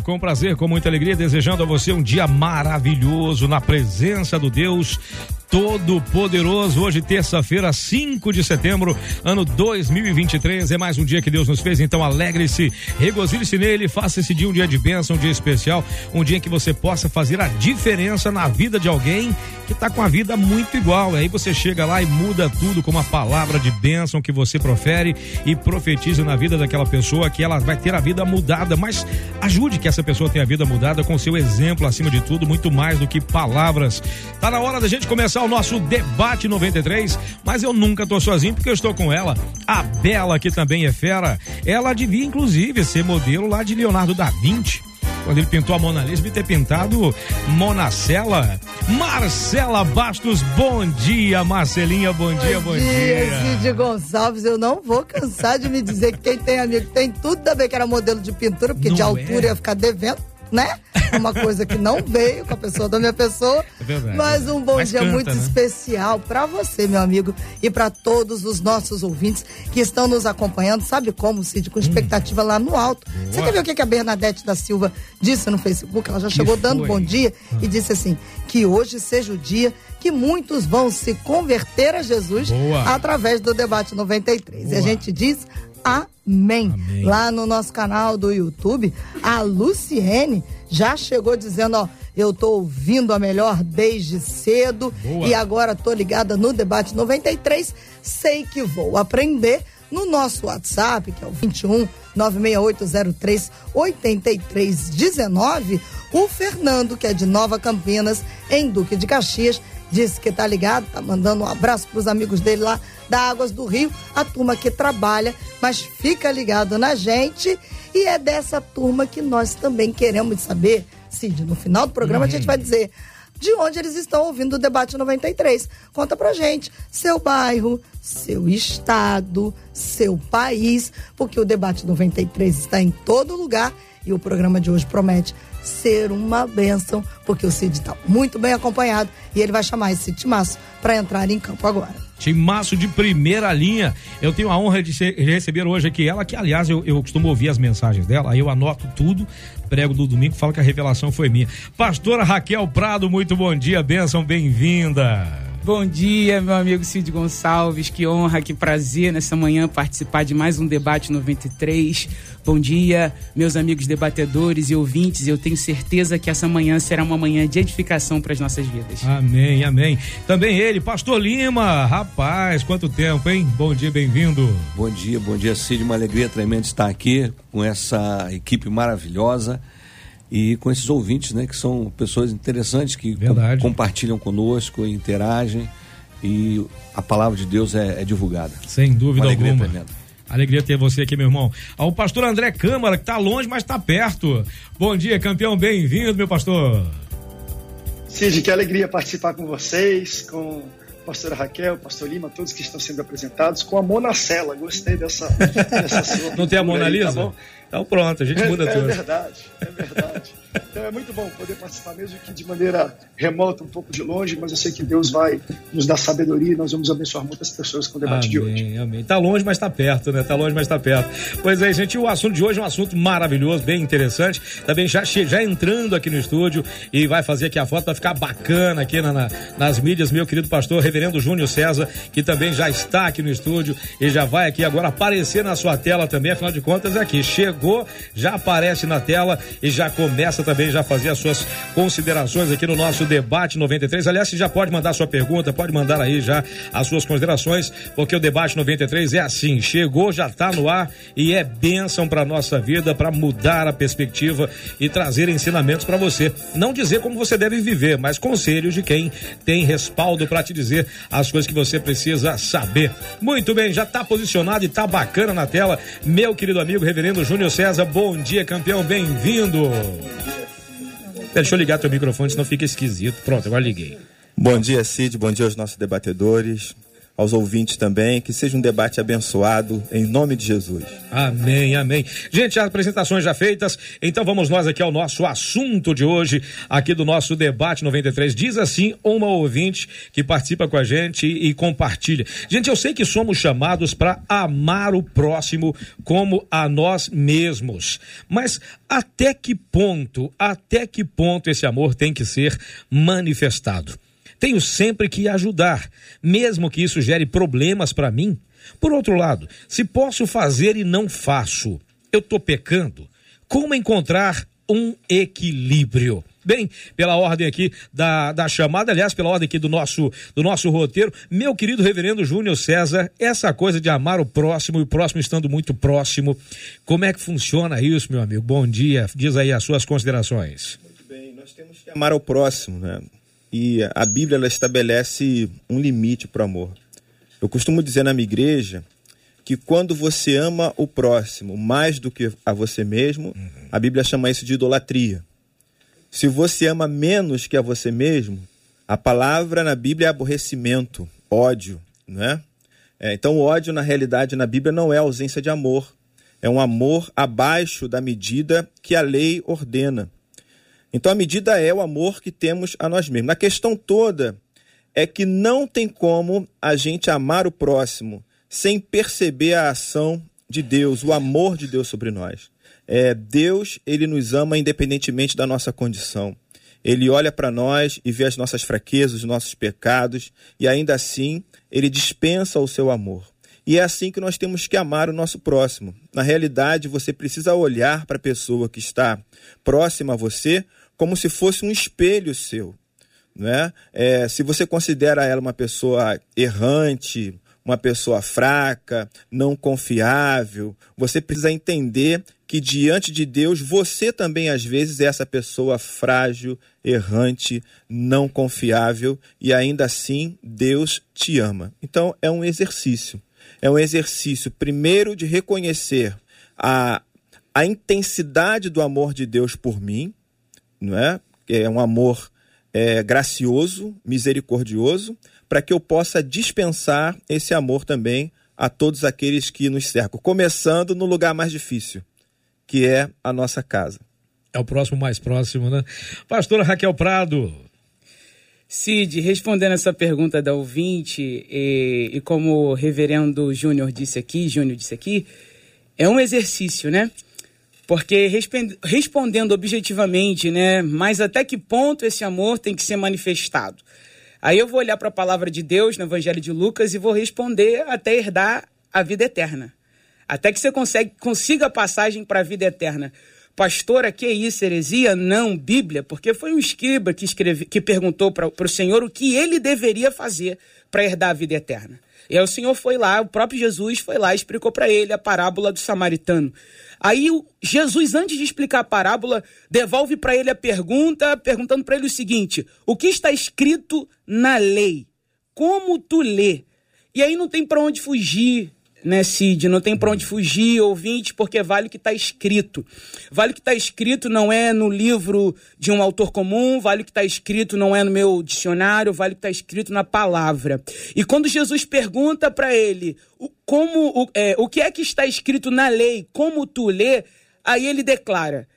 com prazer, com muita alegria, desejando a você um dia maravilhoso na presença do Deus Todo-Poderoso. Hoje, terça-feira, 5 de setembro, ano 2023. É mais um dia que Deus nos fez, então alegre-se, regozile-se nele, faça esse dia um dia de bênção, um dia especial, um dia em que você possa fazer a diferença na vida de alguém que está com a vida muito igual. Aí você chega lá e muda tudo com uma palavra de bênção que você profere e profetiza na vida daquela pessoa que ela vai ter a vida mudada. Mas ajude que essa pessoa tenha a vida mudada com seu exemplo, acima de tudo, muito mais do que palavras. Tá na hora da gente começar o nosso debate 93, mas eu nunca tô sozinho porque eu estou com ela, a Bela, que também é fera. Ela devia, inclusive, ser modelo lá de Leonardo da Vinci. Quando ele pintou a Mona Lisa, devia ter pintado Monacela. Marcela Bastos, bom dia, Marcelinha, bom dia, bom, bom dia. dia. Cid Gonçalves, eu não vou cansar de me dizer que quem tem amigo tem tudo a ver que era modelo de pintura, porque não de altura é. ia ficar devendo né? Uma coisa que não veio com a pessoa da minha pessoa. É verdade, mas um bom mas dia canta, muito né? especial para você, meu amigo, e para todos os nossos ouvintes que estão nos acompanhando. Sabe como, Cid? Com expectativa hum. lá no alto. Boa. Você quer ver o que a Bernadette da Silva disse no Facebook? Ela já chegou dando bom dia ah. e disse assim: que hoje seja o dia que muitos vão se converter a Jesus Boa. através do debate 93. Boa. E a gente diz Amém. Amém. Lá no nosso canal do YouTube, a Luciene já chegou dizendo, ó, eu tô ouvindo a melhor desde cedo Boa. e agora tô ligada no debate 93, sei que vou aprender no nosso WhatsApp, que é o 21 96803 8319, o Fernando, que é de Nova Campinas, em Duque de Caxias, disse que tá ligado, tá mandando um abraço pros amigos dele lá da Águas do Rio, a turma que trabalha, mas fica ligado na gente e é dessa turma que nós também queremos saber, Cid, no final do programa uhum. a gente vai dizer de onde eles estão ouvindo o debate 93. Conta pra gente seu bairro, seu estado, seu país, porque o debate 93 está em todo lugar e o programa de hoje promete ser uma bênção, porque o Cid está muito bem acompanhado e ele vai chamar esse timaço para entrar em campo agora. Timaço de primeira linha. Eu tenho a honra de, receber hoje aqui ela, que aliás eu, eu costumo ouvir as mensagens dela, aí eu anoto tudo, prego do domingo, falo que a revelação foi minha. Pastora Raquel Prado, muito bom dia, bênção, bem-vinda. Bom dia, meu amigo Cid Gonçalves. Que honra, que prazer nessa manhã participar de mais um debate 93. Bom dia, meus amigos debatedores e ouvintes. Eu tenho certeza que essa manhã será uma manhã de edificação para as nossas vidas. Amém, amém. Também ele, Pastor Lima. Rapaz, quanto tempo, hein? Bom dia, bem-vindo. Bom dia, bom dia, Cid. Uma alegria tremenda estar aqui com essa equipe maravilhosa e com esses ouvintes, né, que são pessoas interessantes que com, compartilham conosco, interagem e a palavra de Deus é, é divulgada. Sem dúvida Uma alguma. Tremenda. Alegria ter você aqui, meu irmão. Ao pastor André Câmara, que está longe, mas está perto. Bom dia, campeão, bem-vindo, meu pastor. Cid, que alegria participar com vocês, com a pastora Raquel, pastor Lima, todos que estão sendo apresentados, com a Monacela. Gostei dessa, dessa sua. Não tem a Mona Lisa? Aí, tá então pronto, a gente muda é, tudo. É verdade, é verdade. Então é muito bom poder participar, mesmo que de maneira remota, um pouco de longe, mas eu sei que Deus vai nos dar sabedoria e nós vamos abençoar muitas pessoas com o debate amém, de hoje. Amém. Tá longe, mas tá perto, né? Tá longe, mas tá perto. Pois é, gente, o assunto de hoje é um assunto maravilhoso, bem interessante. Também já, já entrando aqui no estúdio e vai fazer aqui a foto, vai ficar bacana aqui na, na, nas mídias, meu querido pastor, reverendo Júnior César, que também já está aqui no estúdio e já vai aqui agora aparecer na sua tela também, afinal de contas é aqui. Chegou chegou, já aparece na tela e já começa também já fazer as suas considerações aqui no nosso debate 93. Aliás, você já pode mandar sua pergunta, pode mandar aí já as suas considerações, porque o debate 93 é assim, chegou, já está no ar e é bênção para nossa vida, para mudar a perspectiva e trazer ensinamentos para você. Não dizer como você deve viver, mas conselhos de quem tem respaldo para te dizer as coisas que você precisa saber. Muito bem, já está posicionado e está bacana na tela, meu querido amigo Reverendo Júnior César, bom dia, campeão, bem-vindo. Deixa eu ligar teu microfone, senão fica esquisito. Pronto, agora liguei. Bom dia, Cid. Bom dia aos nossos debatedores aos ouvintes também, que seja um debate abençoado em nome de Jesus. Amém, amém. Gente, as apresentações já feitas, então vamos nós aqui ao nosso assunto de hoje, aqui do nosso debate 93. Diz assim uma ouvinte que participa com a gente e, e compartilha. Gente, eu sei que somos chamados para amar o próximo como a nós mesmos, mas até que ponto, até que ponto esse amor tem que ser manifestado? Tenho sempre que ajudar, mesmo que isso gere problemas para mim. Por outro lado, se posso fazer e não faço, eu estou pecando. Como encontrar um equilíbrio? Bem, pela ordem aqui da, da chamada, aliás, pela ordem aqui do nosso, do nosso roteiro, meu querido reverendo Júnior César, essa coisa de amar o próximo e o próximo estando muito próximo, como é que funciona isso, meu amigo? Bom dia, diz aí as suas considerações. Muito bem, nós temos que amar o próximo, né? E a Bíblia ela estabelece um limite para o amor. Eu costumo dizer na minha igreja que quando você ama o próximo mais do que a você mesmo, uhum. a Bíblia chama isso de idolatria. Se você ama menos que a você mesmo, a palavra na Bíblia é aborrecimento, ódio, não é? é então, o ódio, na realidade, na Bíblia não é ausência de amor. É um amor abaixo da medida que a lei ordena. Então a medida é o amor que temos a nós mesmos. A questão toda é que não tem como a gente amar o próximo sem perceber a ação de Deus, o amor de Deus sobre nós. É, Deus, ele nos ama independentemente da nossa condição. Ele olha para nós e vê as nossas fraquezas, os nossos pecados, e ainda assim ele dispensa o seu amor. E é assim que nós temos que amar o nosso próximo. Na realidade, você precisa olhar para a pessoa que está próxima a você como se fosse um espelho seu. Né? É, se você considera ela uma pessoa errante, uma pessoa fraca, não confiável, você precisa entender que diante de Deus você também às vezes é essa pessoa frágil, errante, não confiável e ainda assim Deus te ama. Então é um exercício. É um exercício primeiro de reconhecer a, a intensidade do amor de Deus por mim, não é? É um amor é, gracioso, misericordioso, para que eu possa dispensar esse amor também a todos aqueles que nos cercam, começando no lugar mais difícil, que é a nossa casa. É o próximo mais próximo, né? Pastora Raquel Prado. Cid, respondendo essa pergunta da ouvinte, e, e como o reverendo Júnior disse aqui, Júnior disse aqui, é um exercício, né? Porque respondendo objetivamente, né, mas até que ponto esse amor tem que ser manifestado? Aí eu vou olhar para a palavra de Deus no Evangelho de Lucas e vou responder até herdar a vida eterna. Até que você consegue, consiga a passagem para a vida eterna. Pastora, que isso, heresia? Não, Bíblia, porque foi um escriba que, escreve, que perguntou para o Senhor o que ele deveria fazer para herdar a vida eterna. E aí o Senhor foi lá, o próprio Jesus foi lá e explicou para ele a parábola do samaritano. Aí Jesus, antes de explicar a parábola, devolve para ele a pergunta, perguntando para ele o seguinte: o que está escrito na lei? Como tu lê? E aí não tem para onde fugir né, Cid? Não tem para onde fugir, ouvinte, porque vale o que está escrito. Vale o que está escrito não é no livro de um autor comum, vale o que está escrito não é no meu dicionário, vale o que está escrito na palavra. E quando Jesus pergunta para ele o, como, o, é, o que é que está escrito na lei, como tu lê, aí ele declara: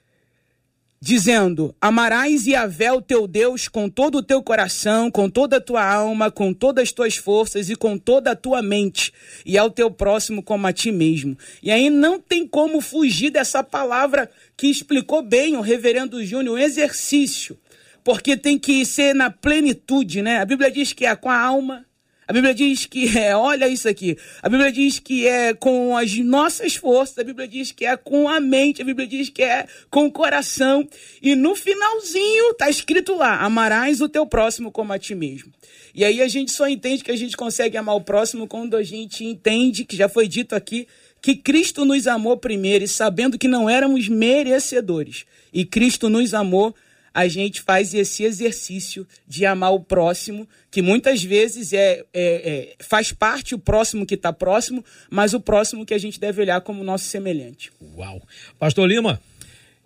dizendo: Amarás Yahvé, o teu Deus, com todo o teu coração, com toda a tua alma, com todas as tuas forças e com toda a tua mente, e ao teu próximo como a ti mesmo. E aí não tem como fugir dessa palavra que explicou bem o reverendo Júnior, um exercício, porque tem que ser na plenitude, né? A Bíblia diz que é com a alma, a Bíblia diz que é, olha isso aqui. A Bíblia diz que é com as nossas forças. A Bíblia diz que é com a mente. A Bíblia diz que é com o coração. E no finalzinho está escrito lá: amarás o teu próximo como a ti mesmo. E aí a gente só entende que a gente consegue amar o próximo quando a gente entende, que já foi dito aqui, que Cristo nos amou primeiro e sabendo que não éramos merecedores. E Cristo nos amou a gente faz esse exercício de amar o próximo, que muitas vezes é, é, é faz parte o próximo que está próximo, mas o próximo que a gente deve olhar como nosso semelhante. Uau! Pastor Lima.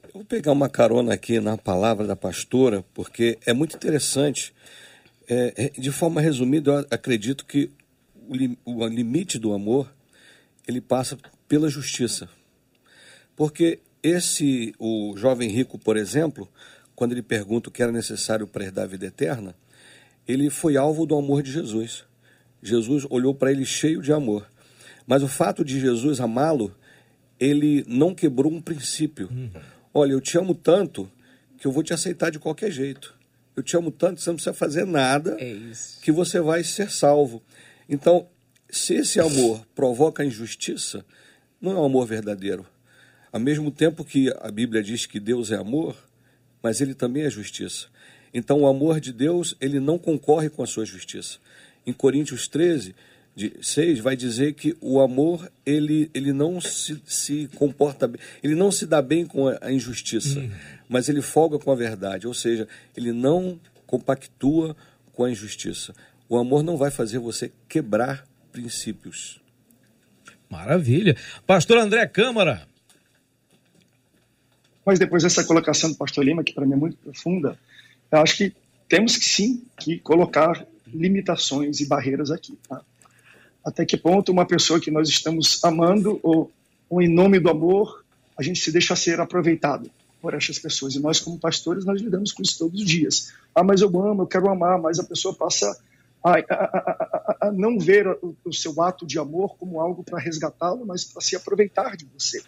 Eu vou pegar uma carona aqui na palavra da pastora, porque é muito interessante. É, é de forma resumida, eu acredito que o, o limite do amor ele passa pela justiça. Porque esse, o jovem rico, por exemplo, quando ele pergunta o que era necessário para herdar a vida eterna, ele foi alvo do amor de Jesus. Jesus olhou para ele cheio de amor. Mas o fato de Jesus amá-lo, ele não quebrou um princípio. Uhum. Olha, eu te amo tanto que eu vou te aceitar de qualquer jeito. Eu te amo tanto que você não precisa fazer nada é que você vai ser salvo. Então, se esse amor provoca injustiça, não é um amor verdadeiro. Ao mesmo tempo que a Bíblia diz que Deus é amor, mas ele também é justiça. Então, o amor de Deus, ele não concorre com a sua justiça. Em Coríntios 13, de 6 vai dizer que o amor ele, ele não se, se comporta bem, ele não se dá bem com a injustiça, uhum. mas ele folga com a verdade, ou seja, ele não compactua com a injustiça. O amor não vai fazer você quebrar princípios. Maravilha. Pastor André Câmara. Mas depois dessa colocação do pastor Lima, que para mim é muito profunda, eu acho que temos que sim que colocar limitações e barreiras aqui. Tá? até que ponto uma pessoa que nós estamos amando ou, ou em nome do amor a gente se deixa ser aproveitado por essas pessoas. E nós, como pastores, nós lidamos com isso todos os dias. Ah, mas eu amo, eu quero amar, mas a pessoa passa a, a, a, a não ver o, o, seu ato de amor como algo para resgatá-lo, mas para se aproveitar de você.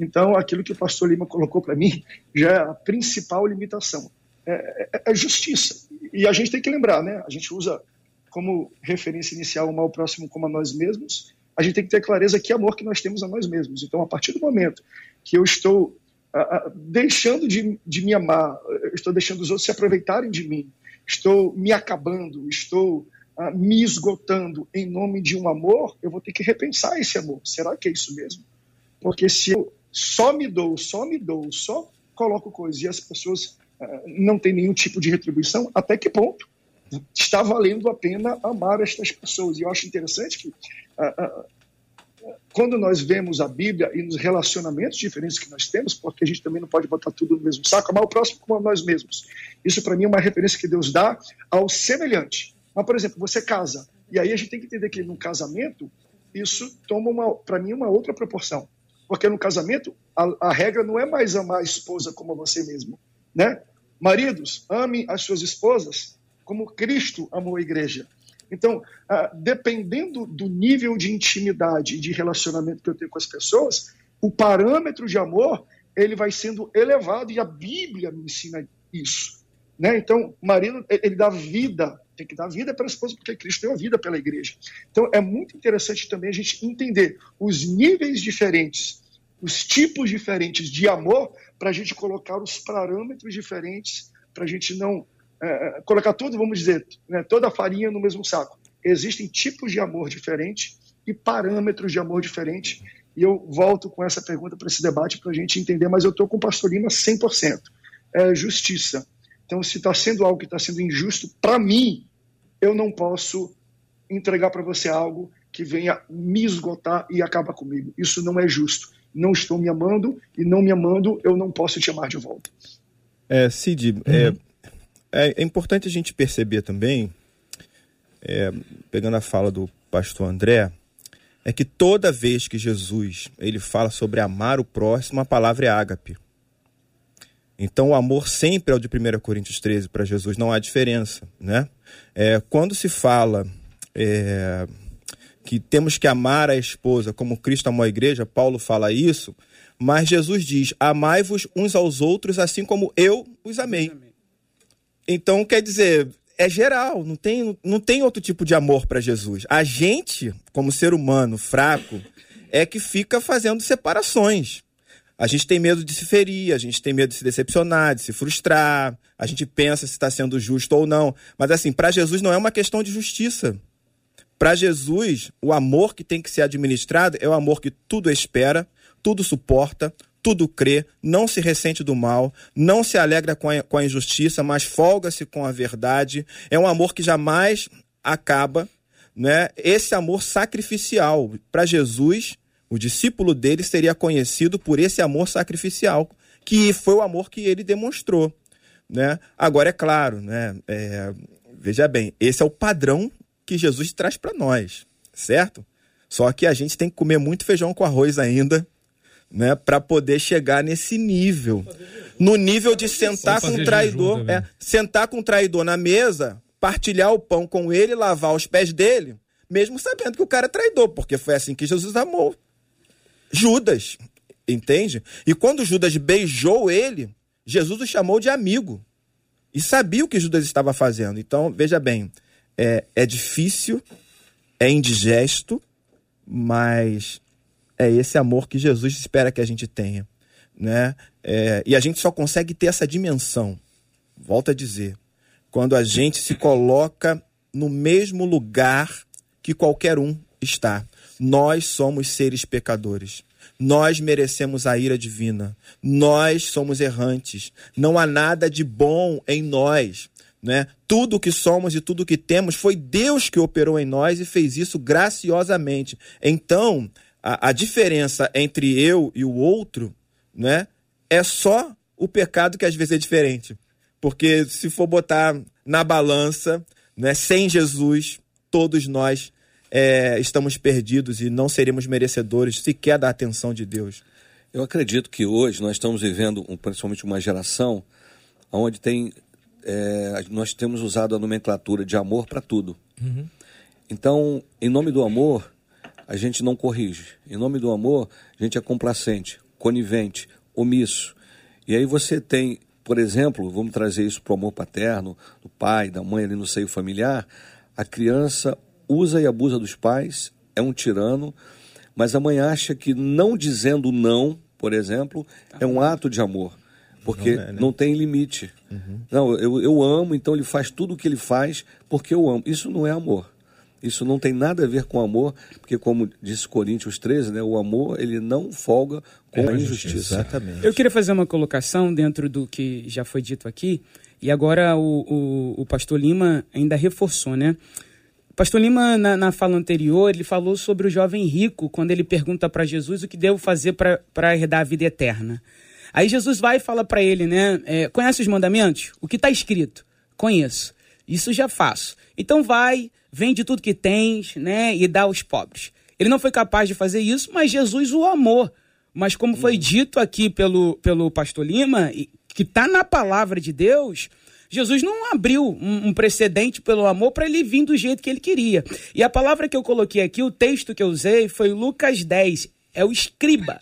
Então, aquilo que o pastor Lima colocou para mim já é a principal limitação. É, é, é justiça. E a gente tem que lembrar, né? A gente usa como referência inicial o mal próximo como a nós mesmos, a gente tem que ter clareza que amor que nós temos a nós mesmos. Então, a partir do momento que eu estou uh, uh, deixando de, de me amar, estou deixando os outros se aproveitarem de mim, estou me acabando, estou uh, me esgotando em nome de um amor, eu vou ter que repensar esse amor. Será que é isso mesmo? Porque se eu só me dou, só me dou, só coloco coisas e as pessoas não têm nenhum tipo de retribuição, até que ponto está valendo a pena amar estas pessoas. E eu acho interessante que ah, ah, quando nós vemos a Bíblia e nos relacionamentos diferentes que nós temos, porque a gente também não pode botar tudo no mesmo saco, amar o próximo como a nós mesmos. Isso para mim é uma referência que Deus dá ao semelhante. Mas, por exemplo, você casa, e aí a gente tem que entender que no casamento, isso toma, para mim, uma outra proporção. Porque no casamento, a, a regra não é mais amar a esposa como a você mesmo. Né? Maridos, ame as suas esposas como Cristo amou a igreja. Então, ah, dependendo do nível de intimidade e de relacionamento que eu tenho com as pessoas, o parâmetro de amor ele vai sendo elevado e a Bíblia me ensina isso. Né? Então, o marido ele dá vida, tem que dar vida para a esposa porque Cristo deu a vida pela igreja. Então, é muito interessante também a gente entender os níveis diferentes, os tipos diferentes de amor para a gente colocar os parâmetros diferentes para a gente não é, colocar tudo, vamos dizer, né, toda a farinha no mesmo saco. Existem tipos de amor diferentes e parâmetros de amor diferentes. E eu volto com essa pergunta para esse debate para a gente entender, mas eu estou com o pastor Lima 100%. É justiça. Então, se está sendo algo que está sendo injusto, para mim, eu não posso entregar para você algo que venha me esgotar e acaba comigo. Isso não é justo. Não estou me amando e não me amando, eu não posso te amar de volta. É, Cid, uhum. é, é, é importante a gente perceber também, é, pegando a fala do pastor André, é que toda vez que Jesus ele fala sobre amar o próximo, a palavra é ágape. Então o amor sempre é o de 1 Coríntios 13 para Jesus, não há diferença. Né? É, quando se fala é, que temos que amar a esposa como Cristo amou a igreja, Paulo fala isso, mas Jesus diz: amai-vos uns aos outros assim como eu os amei. Então, quer dizer, é geral, não tem, não tem outro tipo de amor para Jesus. A gente, como ser humano fraco, é que fica fazendo separações. A gente tem medo de se ferir, a gente tem medo de se decepcionar, de se frustrar, a gente pensa se está sendo justo ou não. Mas assim, para Jesus não é uma questão de justiça. Para Jesus, o amor que tem que ser administrado é o amor que tudo espera, tudo suporta, tudo crê, não se ressente do mal, não se alegra com a, com a injustiça, mas folga-se com a verdade. É um amor que jamais acaba, né? Esse amor sacrificial para Jesus, o discípulo dele seria conhecido por esse amor sacrificial, que foi o amor que ele demonstrou. Né? Agora, é claro, né? É, veja bem, esse é o padrão que Jesus traz para nós, certo? Só que a gente tem que comer muito feijão com arroz ainda, né, para poder chegar nesse nível. No nível de sentar com um traidor, é, sentar com um traidor na mesa, partilhar o pão com ele, lavar os pés dele, mesmo sabendo que o cara é traidor, porque foi assim que Jesus amou. Judas, entende? E quando Judas beijou ele, Jesus o chamou de amigo. E sabia o que Judas estava fazendo. Então, veja bem, é, é difícil, é indigesto, mas é esse amor que Jesus espera que a gente tenha. Né? É, e a gente só consegue ter essa dimensão, volto a dizer, quando a gente se coloca no mesmo lugar que qualquer um está. Nós somos seres pecadores. Nós merecemos a ira divina. Nós somos errantes. Não há nada de bom em nós. Né? Tudo o que somos e tudo o que temos foi Deus que operou em nós e fez isso graciosamente. Então, a, a diferença entre eu e o outro né, é só o pecado que às vezes é diferente. Porque se for botar na balança, né, sem Jesus, todos nós é, estamos perdidos e não seremos merecedores sequer da atenção de Deus. Eu acredito que hoje nós estamos vivendo, principalmente uma geração, onde tem é, nós temos usado a nomenclatura de amor para tudo. Uhum. Então, em nome do amor, a gente não corrige. Em nome do amor, a gente é complacente, conivente, omisso. E aí você tem, por exemplo, vamos trazer isso para o amor paterno, do pai, da mãe ali no seio familiar, a criança usa e abusa dos pais, é um tirano, mas a mãe acha que não dizendo não, por exemplo, é um ato de amor porque não, é, né? não tem limite. Uhum. Não, eu, eu amo, então ele faz tudo o que ele faz porque eu amo. Isso não é amor. Isso não tem nada a ver com amor, porque como disse Coríntios 13, né, o amor ele não folga com é, a injustiça. Exatamente. Eu queria fazer uma colocação dentro do que já foi dito aqui, e agora o, o, o pastor Lima ainda reforçou, né? Pastor Lima, na, na, fala anterior, ele falou sobre o jovem rico, quando ele pergunta para Jesus o que devo fazer para herdar a vida eterna. Aí Jesus vai e fala para ele, né? É, conhece os mandamentos? O que está escrito? Conheço. Isso já faço. Então vai, vende tudo que tens, né? E dá aos pobres. Ele não foi capaz de fazer isso, mas Jesus o amou. Mas como foi dito aqui pelo, pelo pastor Lima, que está na palavra de Deus, Jesus não abriu um, precedente pelo amor para ele vir do jeito que ele queria. E a palavra que eu coloquei aqui, o texto que eu usei, foi Lucas 10. É o escriba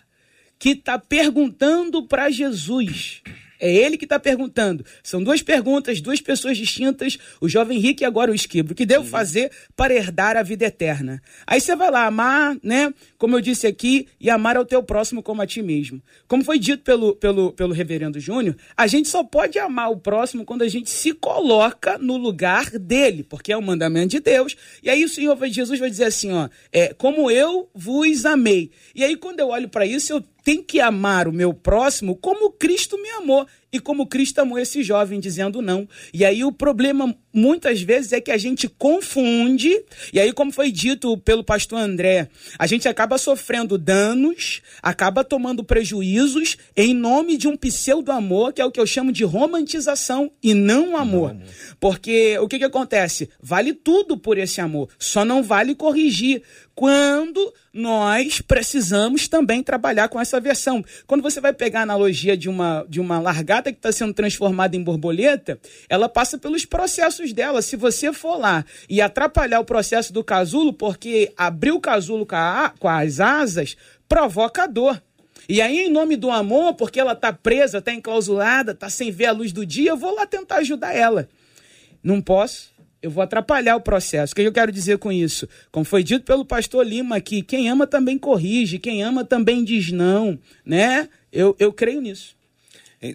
que está perguntando para Jesus. É ele que está perguntando. São duas perguntas, duas pessoas distintas, o jovem rico e agora o esquibro. O que devo fazer para herdar a vida eterna? Aí você vai lá, amar, né? Como eu disse aqui, e amar ao teu próximo como a ti mesmo. Como foi dito pelo, pelo, pelo reverendo Júnior, a gente só pode amar o próximo quando a gente se coloca no lugar dele, porque é o mandamento de Deus. E aí o Senhor Jesus vai dizer assim, ó, é, como eu vos amei. E aí quando eu olho para isso, eu tenho que amar o meu próximo como Cristo me amou e como Cristo amou esse jovem, dizendo não. E aí o problema muitas vezes é que a gente confunde, e aí, como foi dito pelo pastor André, a gente acaba sofrendo danos, acaba tomando prejuízos em nome de um pseudo-amor, que é o que eu chamo de romantização e não amor. Não, Porque o que, que acontece? Vale tudo por esse amor, só não vale corrigir quando nós precisamos também trabalhar com essa versão. Quando você vai pegar a analogia de uma, de uma que está sendo transformada em borboleta, ela passa pelos processos dela. Se você for lá e atrapalhar o processo do casulo, porque abrir o casulo com, a, com as asas, provoca dor. E aí, em nome do amor, porque ela está presa, está enclausulada, está sem ver a luz do dia, eu vou lá tentar ajudar ela. Não posso, eu vou atrapalhar o processo. O que eu quero dizer com isso? Como foi dito pelo pastor Lima aqui, quem ama também corrige, quem ama também diz não, né? Eu, eu creio nisso.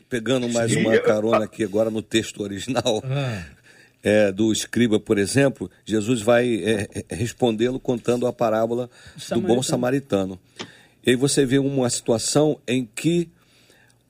Pegando mais uma carona aqui agora no texto original ah. é, do escriba, por exemplo, Jesus vai é, é respondê-lo contando a parábola do bom samaritano. E aí você vê uma situação em que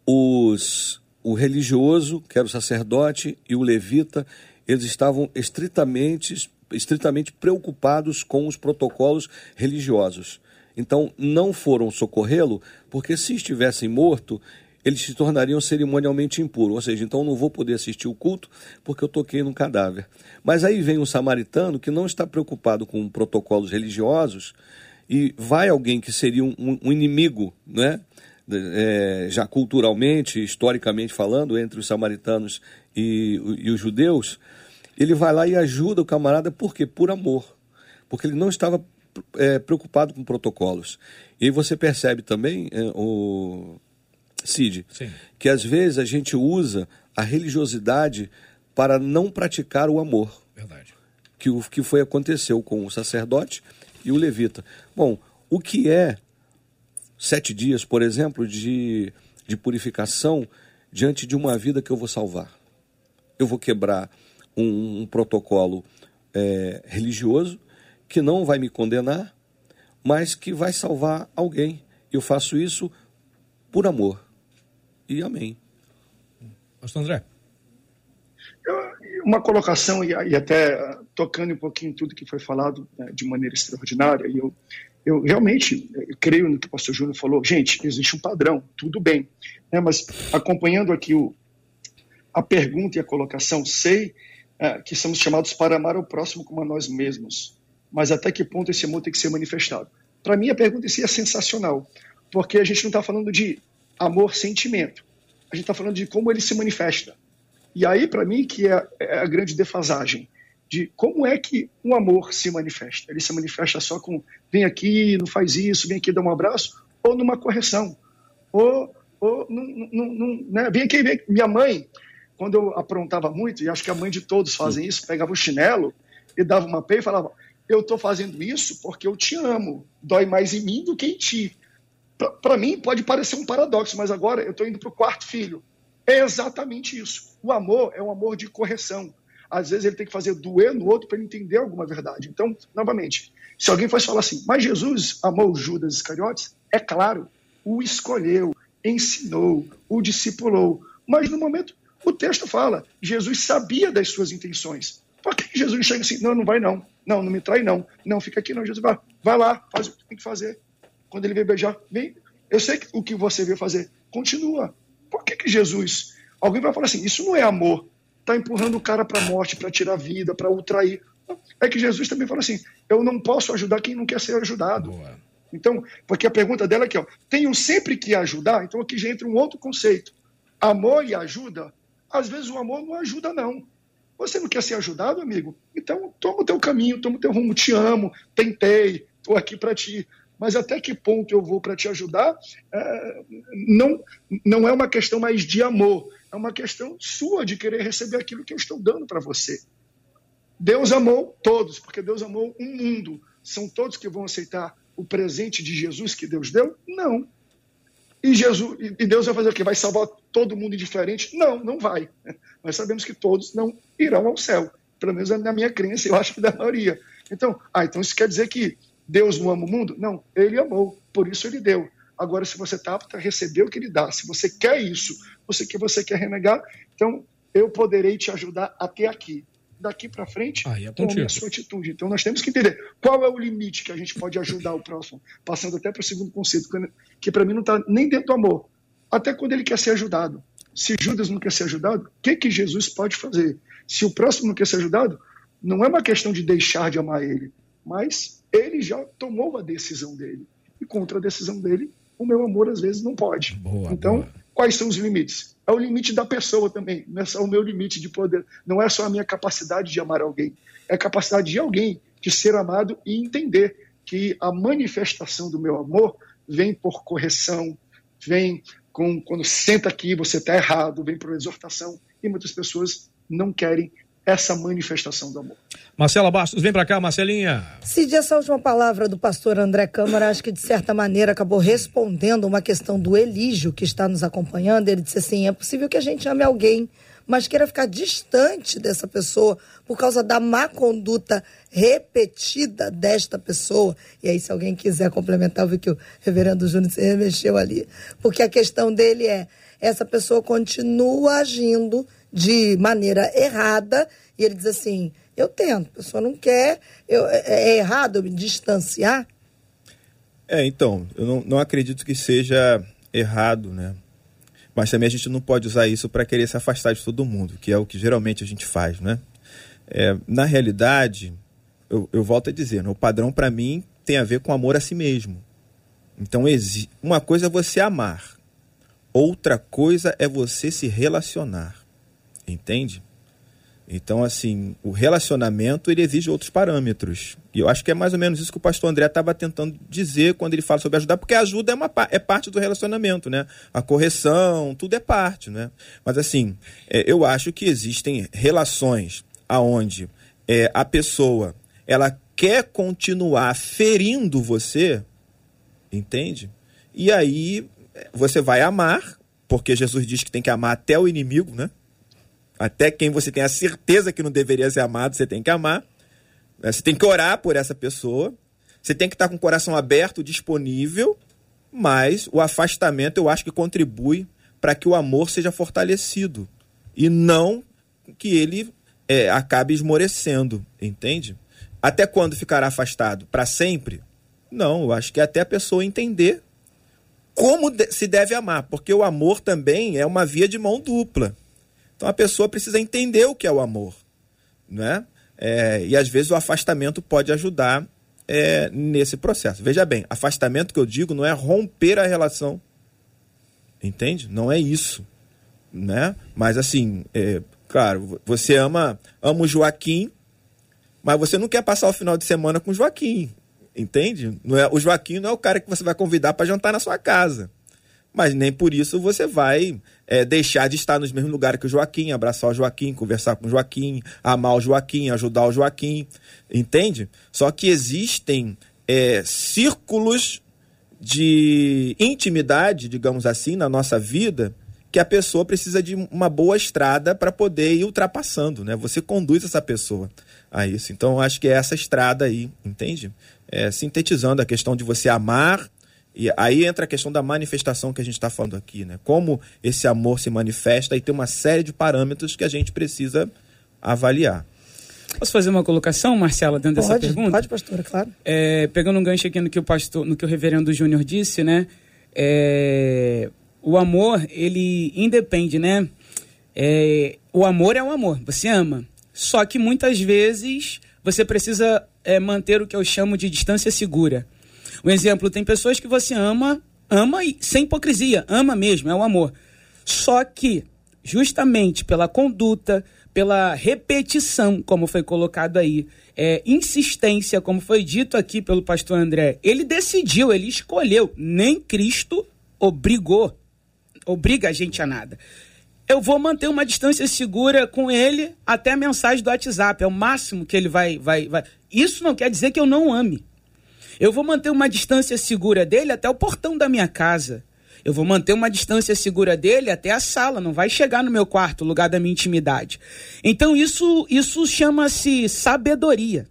os, o religioso, que era o sacerdote, e o levita, eles estavam estritamente, estritamente preocupados com os protocolos religiosos. Então, não foram socorrê-lo, porque se estivessem morto, eles se tornariam cerimonialmente impuros. Ou seja, então não vou poder assistir o culto porque eu toquei num cadáver. Mas aí vem um samaritano que não está preocupado com protocolos religiosos e vai alguém que seria um, um inimigo, né? É, já culturalmente, historicamente falando, entre os samaritanos e, e os judeus, ele vai lá e ajuda o camarada, por quê? Por amor. Porque ele não estava é, preocupado com protocolos. E você percebe também, é, o Cid, Sim. que às vezes a gente usa a religiosidade para não praticar o amor. Verdade. Que o que foi aconteceu com o sacerdote e o levita. Bom, o que é sete dias, por exemplo, de, de purificação diante de uma vida que eu vou salvar? Eu vou quebrar um, um protocolo é, religioso que não vai me condenar, mas que vai salvar alguém. Eu faço isso por amor. E amém. Pastor André. Uma colocação, e, até ah, tocando um pouquinho em tudo que foi falado né, de maneira extraordinária, e eu, eu realmente eu eh, creio no que o pastor Júnior falou. Gente, existe um padrão, tudo bem. Né, mas acompanhando aqui o, a pergunta e a colocação, sei é, que somos chamados para amar o próximo como a nós mesmos mas até que ponto esse amor tem que ser manifestado? Para mim, a pergunta em si é sensacional, porque a gente não está falando de amor-sentimento, a gente está falando de como ele se manifesta. E aí, para mim, que é, é a grande defasagem de como é que um amor se manifesta. Ele se manifesta só com vem aqui, não faz isso, vem aqui, dá um abraço, ou numa correção, ou, ou num, num, num, né? vem aqui, vem. Minha mãe, quando eu aprontava muito, e acho que a mãe de todos fazem isso, pegava o chinelo e dava uma peia e falava: eu estou fazendo isso porque eu te amo. Dói mais em mim do que em ti. Para mim, pode parecer um paradoxo, mas agora eu estou indo para o quarto filho. É exatamente isso. O amor é um amor de correção. Às vezes ele tem que fazer doer no outro para ele entender alguma verdade. Então, novamente, se alguém fosse falar assim, mas Jesus amou Judas Iscariotes, é claro, o escolheu, ensinou, o discipulou. Mas no momento, o texto fala, Jesus sabia das suas intenções. Por que Jesus chega assim? Não, não vai não. Não, não me trai não. Não, fica aqui não. Jesus vai, vai lá, faz o que tem que fazer. Quando ele veio beijar, vem. Eu sei que o que você veio fazer. Continua. Por que, que Jesus? Alguém vai falar assim: isso não é amor. Está empurrando o cara para a morte, para tirar a vida, para o trair. É que Jesus também fala assim: eu não posso ajudar quem não quer ser ajudado. Boa. Então, porque a pergunta dela é aqui, ó, tenho sempre que ajudar, então aqui já entra um outro conceito. Amor e ajuda, às vezes o amor não ajuda, não. Você não quer ser ajudado, amigo? Então toma o teu caminho, toma o teu rumo. Te amo, tentei, estou aqui para ti. Mas até que ponto eu vou para te ajudar? É, não, não é uma questão mais de amor, é uma questão sua de querer receber aquilo que eu estou dando para você. Deus amou todos, porque Deus amou um mundo. São todos que vão aceitar o presente de Jesus que Deus deu? Não. E, Jesus, e Deus vai fazer o quê? Vai salvar todo mundo indiferente? Não, não vai. Nós sabemos que todos não irão ao céu. Pelo menos na minha crença, eu acho que da maioria. Então, ah, então isso quer dizer que Deus não ama o mundo? Não, ele amou, por isso ele deu. Agora, se você está apto a receber o que ele dá, se você quer isso, você que você quer renegar, então eu poderei te ajudar até aqui daqui para frente, ah, é tome a sua atitude. Então nós temos que entender qual é o limite que a gente pode ajudar o próximo, passando até para o segundo conceito, que para mim não está nem dentro do amor, até quando ele quer ser ajudado. Se Judas não quer ser ajudado, o que, que Jesus pode fazer? Se o próximo não quer ser ajudado, não é uma questão de deixar de amar ele, mas ele já tomou a decisão dele. E contra a decisão dele, o meu amor às vezes não pode. Boa, então, boa. quais são os limites? é o limite da pessoa também, não é só o meu limite de poder, não é só a minha capacidade de amar alguém, é a capacidade de alguém de ser amado e entender que a manifestação do meu amor vem por correção, vem com quando senta aqui, você está errado, vem por exortação, e muitas pessoas não querem essa manifestação do amor. Marcela Bastos, vem para cá, Marcelinha. Cid, essa última palavra do pastor André Câmara, acho que de certa maneira acabou respondendo uma questão do Elígio, que está nos acompanhando. Ele disse assim: é possível que a gente ame alguém, mas queira ficar distante dessa pessoa por causa da má conduta repetida desta pessoa. E aí, se alguém quiser complementar, eu vi que o reverendo Júnior se remexeu ali. Porque a questão dele é: essa pessoa continua agindo de maneira errada, e ele diz assim: eu tento, a pessoa não quer, eu, é, é errado eu me distanciar? É, então, eu não, não acredito que seja errado, né? Mas também a gente não pode usar isso para querer se afastar de todo mundo, que é o que geralmente a gente faz, né? É, na realidade, eu, eu, volto a dizer, né? o padrão para mim tem a ver com amor a si mesmo. Então, uma coisa é você amar, outra coisa é você se relacionar. Entende? Então, assim, o relacionamento ele exige outros parâmetros. E eu acho que é mais ou menos isso que o pastor André estava tentando dizer quando ele fala sobre ajudar, porque ajuda é, uma, é parte do relacionamento, né? A correção, tudo é parte, né? Mas, assim, é, eu acho que existem relações aonde é, a pessoa ela quer continuar ferindo você, entende? E aí você vai amar, porque Jesus diz que tem que amar até o inimigo, né? Até quem você tem a certeza que não deveria ser amado, você tem que amar. Né? Você tem que orar por essa pessoa. Você tem que estar com o coração aberto, disponível. Mas o afastamento eu acho que contribui para que o amor seja fortalecido. E não que ele é, acabe esmorecendo, entende? Até quando ficará afastado? Para sempre? Não, eu acho que é até a pessoa entender como se deve amar, porque o amor também é uma via de mão dupla. Então a pessoa precisa entender o que é o amor, né? É, e às vezes o afastamento pode ajudar é, nesse processo. Veja bem, afastamento que eu digo não é romper a relação, entende? Não é isso, né? Mas assim, é, claro, você ama, ama o Joaquim, mas você não quer passar o final de semana com o Joaquim, entende? Não é, o Joaquim não é o cara que você vai convidar para jantar na sua casa mas nem por isso você vai é, deixar de estar nos mesmos lugares que o Joaquim, abraçar o Joaquim, conversar com o Joaquim, amar o Joaquim, ajudar o Joaquim, entende? Só que existem é, círculos de intimidade, digamos assim, na nossa vida, que a pessoa precisa de uma boa estrada para poder ir ultrapassando, né? Você conduz essa pessoa a isso. Então, acho que é essa estrada aí, entende? É, sintetizando a questão de você amar e aí entra a questão da manifestação que a gente está falando aqui, né? Como esse amor se manifesta e tem uma série de parâmetros que a gente precisa avaliar. Posso fazer uma colocação, Marcela, dentro pode, dessa pergunta? Pode, pastora, claro. É, pegando um gancho aqui no que o pastor, no que o reverendo Júnior disse, né? É, o amor, ele independe, né? É, o amor é o amor, você ama. Só que muitas vezes você precisa é, manter o que eu chamo de distância segura. Um exemplo, tem pessoas que você ama, ama e sem hipocrisia, ama mesmo, é o amor. Só que, justamente pela conduta, pela repetição, como foi colocado aí, é, insistência, como foi dito aqui pelo pastor André, ele decidiu, ele escolheu, nem Cristo obrigou, obriga a gente a nada. Eu vou manter uma distância segura com ele até a mensagem do WhatsApp, é o máximo que ele vai, vai, vai. Isso não quer dizer que eu não ame. Eu vou manter uma distância segura dele até o portão da minha casa. Eu vou manter uma distância segura dele até a sala, não vai chegar no meu quarto, lugar da minha intimidade. Então isso isso chama-se sabedoria.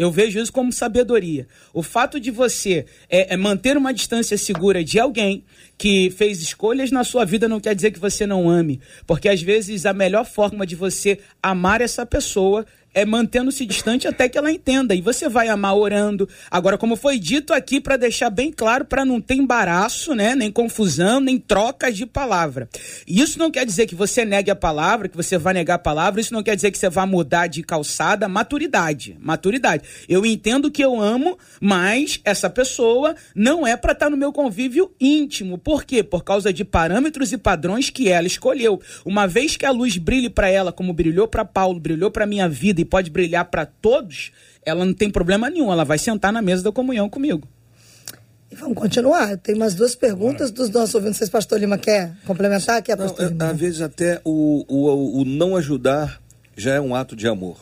Eu vejo isso como sabedoria. O fato de você é, é, manter uma distância segura de alguém que fez escolhas na sua vida não quer dizer que você não ame. Porque às vezes a melhor forma de você amar essa pessoa é mantendo-se distante até que ela entenda. E você vai amar orando. Agora, como foi dito aqui, para deixar bem claro, para não ter embaraço, né? Nem confusão, nem trocas de palavra. Isso não quer dizer que você negue a palavra, que você vai negar a palavra. Isso não quer dizer que você vai mudar de calçada. Maturidade. Maturidade. Eu entendo que eu amo, mas essa pessoa não é para estar tá no meu convívio íntimo. Por quê? Por causa de parâmetros e padrões que ela escolheu. Uma vez que a luz brilhe para ela, como brilhou para Paulo, brilhou para minha vida e pode brilhar para todos, ela não tem problema nenhum, ela vai sentar na mesa da comunhão comigo. E vamos continuar. Tem mais duas perguntas dos nossos ouvintes. Vocês, pastor Lima, quer complementar? Quer, pastor não, Lima? Às vezes até o, o, o não ajudar já é um ato de amor.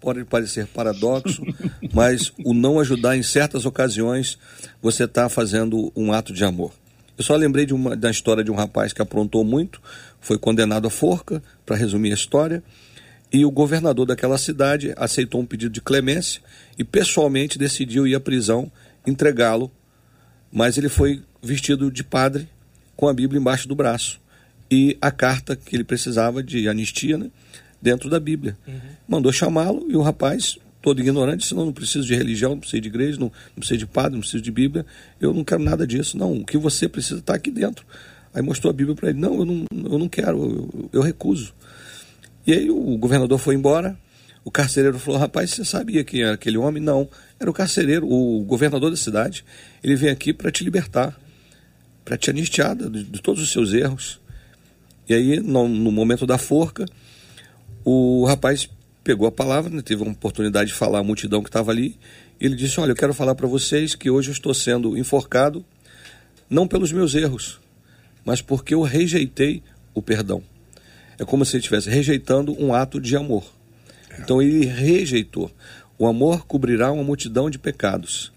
Pode parecer paradoxo, mas o não ajudar em certas ocasiões você está fazendo um ato de amor. Eu só lembrei de uma, da história de um rapaz que aprontou muito, foi condenado à forca, para resumir a história, e o governador daquela cidade aceitou um pedido de clemência e pessoalmente decidiu ir à prisão, entregá-lo, mas ele foi vestido de padre com a Bíblia embaixo do braço e a carta que ele precisava de anistia né, dentro da Bíblia. Uhum. Mandou chamá-lo e o rapaz, todo ignorante, disse: Não, não preciso de religião, não preciso de igreja, não, não preciso de padre, não preciso de Bíblia, eu não quero nada disso. Não, o que você precisa está aqui dentro. Aí mostrou a Bíblia para ele: Não, eu não, eu não quero, eu, eu recuso. E aí o governador foi embora. O carcereiro falou: Rapaz, você sabia quem era aquele homem? Não, era o carcereiro, o governador da cidade. Ele vem aqui para te libertar, para te anistiar de, de, todos os seus erros. E aí, no, no momento da forca, o rapaz pegou a palavra, né, teve uma oportunidade de falar à multidão que estava ali. E ele disse: Olha, eu quero falar para vocês que hoje eu estou sendo enforcado, não pelos meus erros, mas porque eu rejeitei o perdão. É como se ele estivesse rejeitando um ato de amor. Então ele rejeitou. O amor cobrirá uma multidão de pecados.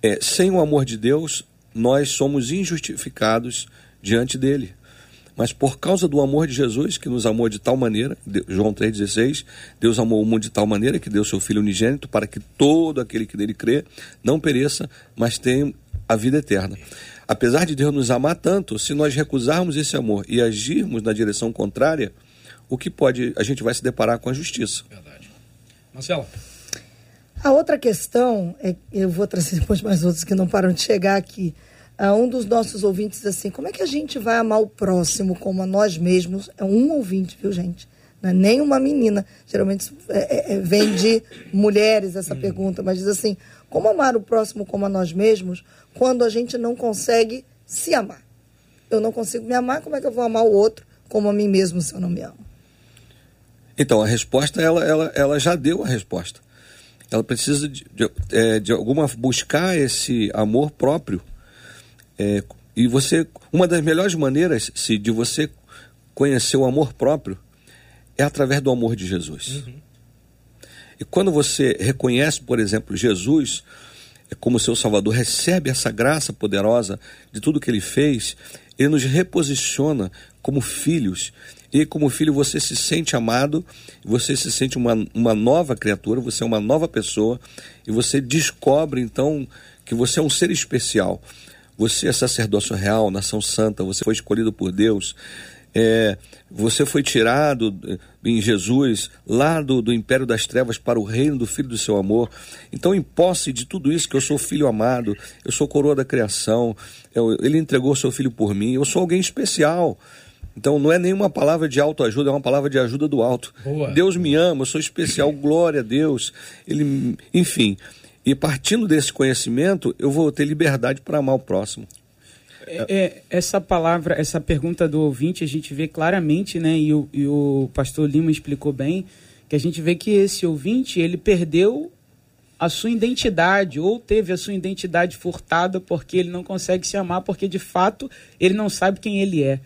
É, sem o amor de Deus, nós somos injustificados diante dele. Mas por causa do amor de Jesus, que nos amou de tal maneira, João 3,16, Deus amou o mundo de tal maneira que deu seu Filho unigênito para que todo aquele que nele crê não pereça, mas tenha a vida eterna. Apesar de Deus nos amar tanto, se nós recusarmos esse amor e agirmos na direção contrária, o que pode, a gente vai se deparar com a justiça. Verdade. Marcela. A outra questão, é, eu vou trazer depois mais outros que não param de chegar aqui. Uh, um dos nossos ouvintes assim, como é que a gente vai amar o próximo como a nós mesmos? É um ouvinte, viu, gente? Não é nem uma menina. Geralmente é, é, é vem de mulheres essa hum. pergunta, mas diz assim: como amar o próximo como a nós mesmos quando a gente não consegue se amar? Eu não consigo me amar, como é que eu vou amar o outro como a mim mesmo se eu não me amo? Então, a resposta, ela, ela, ela já deu a resposta. Ela precisa de, de, é, de alguma buscar esse amor próprio. É, e você, uma das melhores maneiras se, de você conhecer o amor próprio é através do amor de Jesus. Uhum. E quando você reconhece, por exemplo, Jesus como seu Salvador, recebe essa graça poderosa de tudo que ele fez, ele nos reposiciona como filhos e como filho você se sente amado, você se sente uma, uma nova criatura, você é uma nova pessoa e você descobre então que você é um ser especial. Você é sacerdócio real, nação santa, você foi escolhido por Deus. É, você foi tirado eh, em Jesus lá do, do império das trevas para o reino do Filho do seu amor. Então, em posse de tudo isso, que eu sou filho amado, eu sou coroa da criação, eu, ele entregou seu filho por mim, eu sou alguém especial. Então não é nenhuma palavra de autoajuda, é uma palavra de ajuda do alto. Boa. Deus me ama, eu sou especial, glória a Deus. Ele, enfim. E partindo desse conhecimento, eu vou ter liberdade para amar o próximo. É, é, essa palavra, essa pergunta do ouvinte, a gente vê claramente, né? E o, e o pastor Lima explicou bem, que a gente vê que esse ouvinte, ele perdeu a sua identidade ou teve a sua identidade furtada porque ele não consegue se amar, porque de fato ele não sabe quem ele é.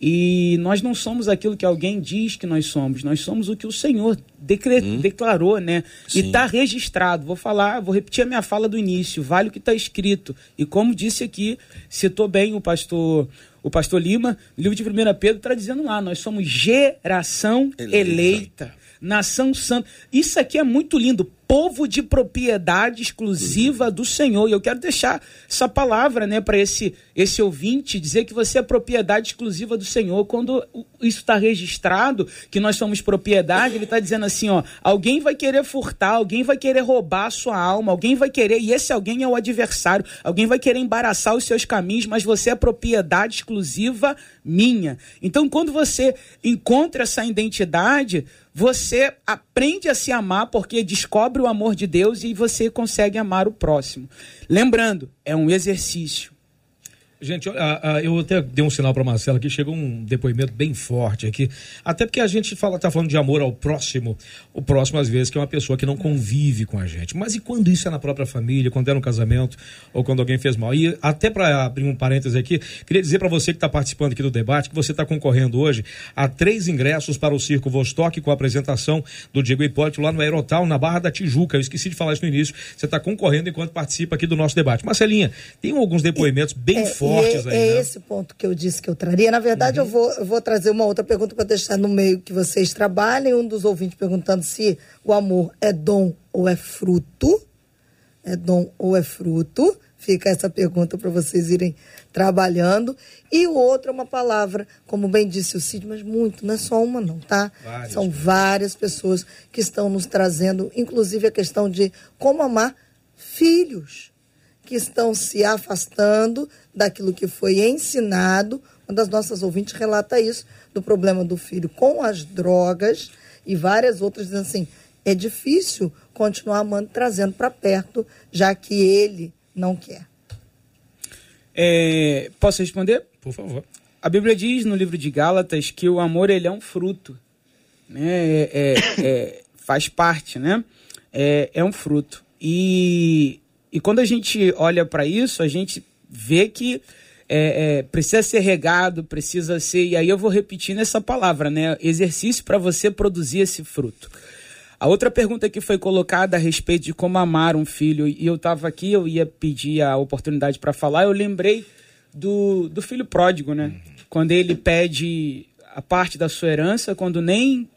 E nós não somos aquilo que alguém diz que nós somos, nós somos o que o Senhor decre... hum. declarou, né? Sim. E está registrado. Vou falar, vou repetir a minha fala do início, vale o que está escrito. E como disse aqui, citou bem o pastor o pastor Lima, no livro de 1 Pedro está dizendo lá, nós somos geração eleita. eleita nação santa. Isso aqui é muito lindo. Povo de propriedade exclusiva do Senhor. E eu quero deixar essa palavra né, para esse, esse ouvinte, dizer que você é propriedade exclusiva do Senhor. Quando isso está registrado, que nós somos propriedade, ele está dizendo assim: ó, alguém vai querer furtar, alguém vai querer roubar a sua alma, alguém vai querer, e esse alguém é o adversário, alguém vai querer embaraçar os seus caminhos, mas você é propriedade exclusiva minha. Então, quando você encontra essa identidade, você aprende a se amar porque descobre o amor de Deus e você consegue amar o próximo. Lembrando, é um exercício. Gente, eu até dei um sinal para Marcela que chegou um depoimento bem forte aqui. Até porque a gente fala, tá falando de amor ao próximo, o próximo às vezes que é uma pessoa que não convive com a gente. Mas e quando isso é na própria família, quando é no casamento ou quando alguém fez mal? E até para abrir um parênteses aqui, queria dizer para você que está participando aqui do debate que você está concorrendo hoje a três ingressos para o Circo Vostok com a apresentação do Diego Hipólito lá no Aerotal, na Barra da Tijuca. Eu esqueci de falar isso no início. Você está concorrendo enquanto participa aqui do nosso debate. Marcelinha, tem alguns depoimentos bem é, fortes fortes é, aí. É né? esse ponto que eu disse que eu traria. Na verdade, uhum. eu, vou, eu vou trazer uma outra pergunta para deixar no meio que vocês trabalhem. Um dos ouvintes perguntando se o amor é dom ou é fruto. É dom ou é fruto? Fica essa pergunta para vocês irem trabalhando. E o outro é uma palavra, como bem disse o Cid, mas muito, não é só uma, não, tá? Várias São várias pessoas que estão nos trazendo, inclusive a questão de como amar filhos que estão se afastando daquilo que foi ensinado. Uma das nossas ouvintes relata isso, do problema do filho com as drogas e várias outras, dizendo assim: é difícil continuar amando, trazendo para perto, já que ele não quer. É, posso responder? Por favor. A Bíblia diz no livro de Gálatas que o amor ele é um fruto, né? É, é, é, faz parte, né? É, é um fruto. E, e quando a gente olha para isso, a gente vê que é, é, precisa ser regado, precisa ser. E aí eu vou repetindo essa palavra, né? Exercício para você produzir esse fruto. A outra pergunta que foi colocada a respeito de como amar um filho, e eu estava aqui, eu ia pedir a oportunidade para falar, eu lembrei do, do filho pródigo, né? Uhum. Quando ele pede a parte da sua herança, quando nem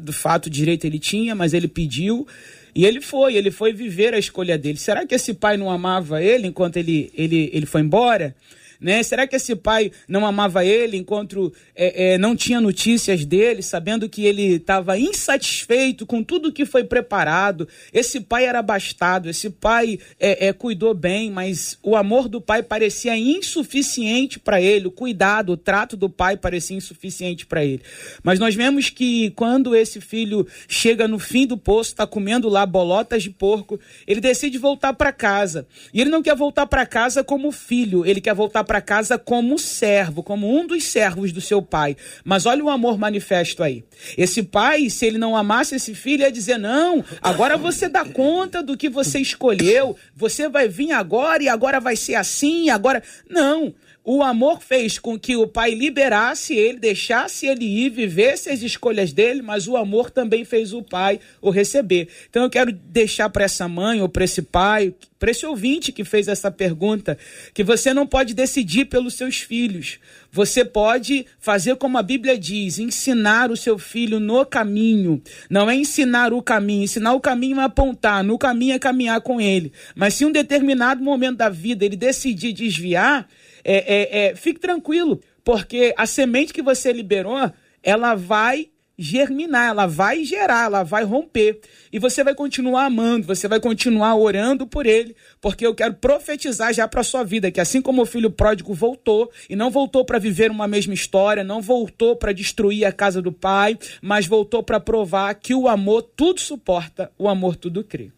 do fato direito ele tinha, mas ele pediu. E ele foi, ele foi viver a escolha dele. Será que esse pai não amava ele enquanto ele, ele, ele foi embora? Né? Será que esse pai não amava ele enquanto é, é, não tinha notícias dele, sabendo que ele estava insatisfeito com tudo que foi preparado? Esse pai era abastado, esse pai é, é cuidou bem, mas o amor do pai parecia insuficiente para ele, o cuidado, o trato do pai parecia insuficiente para ele. Mas nós vemos que quando esse filho chega no fim do poço, está comendo lá bolotas de porco, ele decide voltar para casa. E ele não quer voltar para casa como filho, ele quer voltar para casa como servo, como um dos servos do seu pai. Mas olha o amor manifesto aí. Esse pai, se ele não amasse esse filho, ia dizer: Não, agora você dá conta do que você escolheu, você vai vir agora e agora vai ser assim, agora. Não. O amor fez com que o pai liberasse ele, deixasse ele ir, vivesse as escolhas dele, mas o amor também fez o pai o receber. Então eu quero deixar para essa mãe ou para esse pai, para esse ouvinte que fez essa pergunta, que você não pode decidir pelos seus filhos. Você pode fazer como a Bíblia diz, ensinar o seu filho no caminho. Não é ensinar o caminho, ensinar o caminho é apontar, no caminho é caminhar com ele. Mas se em um determinado momento da vida ele decidir desviar, é, é, é, fique tranquilo, porque a semente que você liberou, ela vai germinar, ela vai gerar, ela vai romper. E você vai continuar amando, você vai continuar orando por ele, porque eu quero profetizar já para sua vida que assim como o filho pródigo voltou e não voltou para viver uma mesma história, não voltou para destruir a casa do pai, mas voltou para provar que o amor tudo suporta, o amor tudo crê.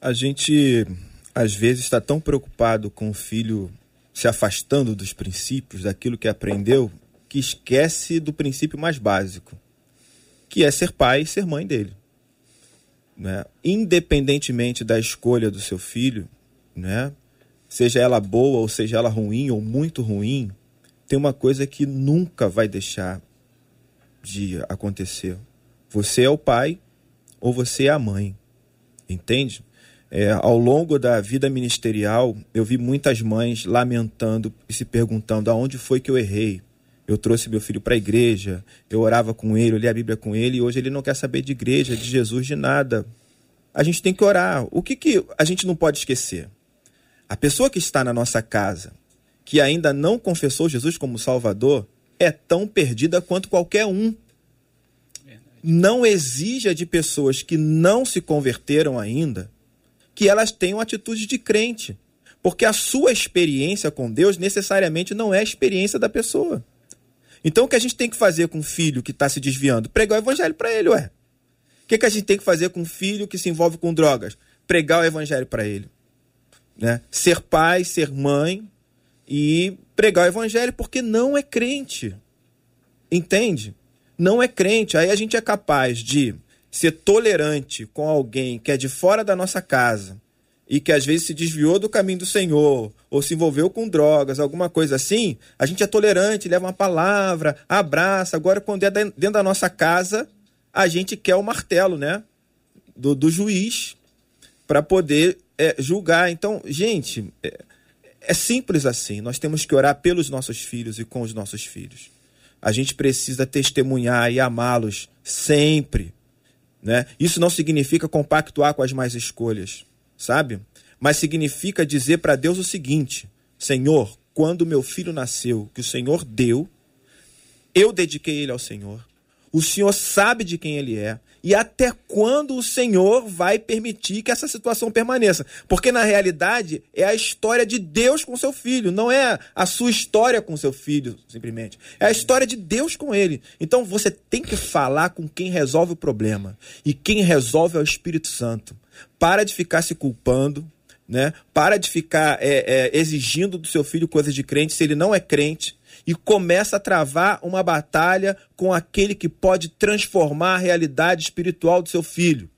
A gente às vezes está tão preocupado com o filho se afastando dos princípios, daquilo que aprendeu, que esquece do princípio mais básico, que é ser pai e ser mãe dele. Né? Independentemente da escolha do seu filho, né? seja ela boa ou seja ela ruim ou muito ruim, tem uma coisa que nunca vai deixar de acontecer. Você é o pai ou você é a mãe. Entende? É, ao longo da vida ministerial, eu vi muitas mães lamentando e se perguntando aonde foi que eu errei. Eu trouxe meu filho para a igreja, eu orava com ele, eu li a Bíblia com ele, e hoje ele não quer saber de igreja, de Jesus, de nada. A gente tem que orar. O que, que a gente não pode esquecer? A pessoa que está na nossa casa, que ainda não confessou Jesus como Salvador, é tão perdida quanto qualquer um. Não exija de pessoas que não se converteram ainda que elas tenham atitude de crente. Porque a sua experiência com Deus necessariamente não é a experiência da pessoa. Então o que a gente tem que fazer com um filho que está se desviando? Pregar o evangelho para ele, ué. O que, que a gente tem que fazer com um filho que se envolve com drogas? Pregar o evangelho para ele. Né? Ser pai, ser mãe e pregar o evangelho porque não é crente. Entende? Não é crente. Aí a gente é capaz de ser tolerante com alguém que é de fora da nossa casa e que às vezes se desviou do caminho do Senhor ou se envolveu com drogas, alguma coisa assim, a gente é tolerante, leva uma palavra, abraça. Agora, quando é dentro da nossa casa, a gente quer o martelo, né? Do, do juiz para poder é, julgar. Então, gente, é, é simples assim. Nós temos que orar pelos nossos filhos e com os nossos filhos. A gente precisa testemunhar e amá-los sempre né? Isso não significa compactuar com as mais escolhas, sabe? Mas significa dizer para Deus o seguinte: Senhor, quando meu filho nasceu, que o Senhor deu, eu dediquei ele ao Senhor. O Senhor sabe de quem ele é e até quando o Senhor vai permitir que essa situação permaneça. Porque na realidade é a história de Deus com seu filho, não é a sua história com seu filho, simplesmente. É a história de Deus com ele. Então você tem que falar com quem resolve o problema. E quem resolve é o Espírito Santo. Para de ficar se culpando, né? Para de ficar é, é, exigindo do seu filho coisas de crente se ele não é crente e começa a travar uma batalha com aquele que pode transformar a realidade espiritual do seu filho.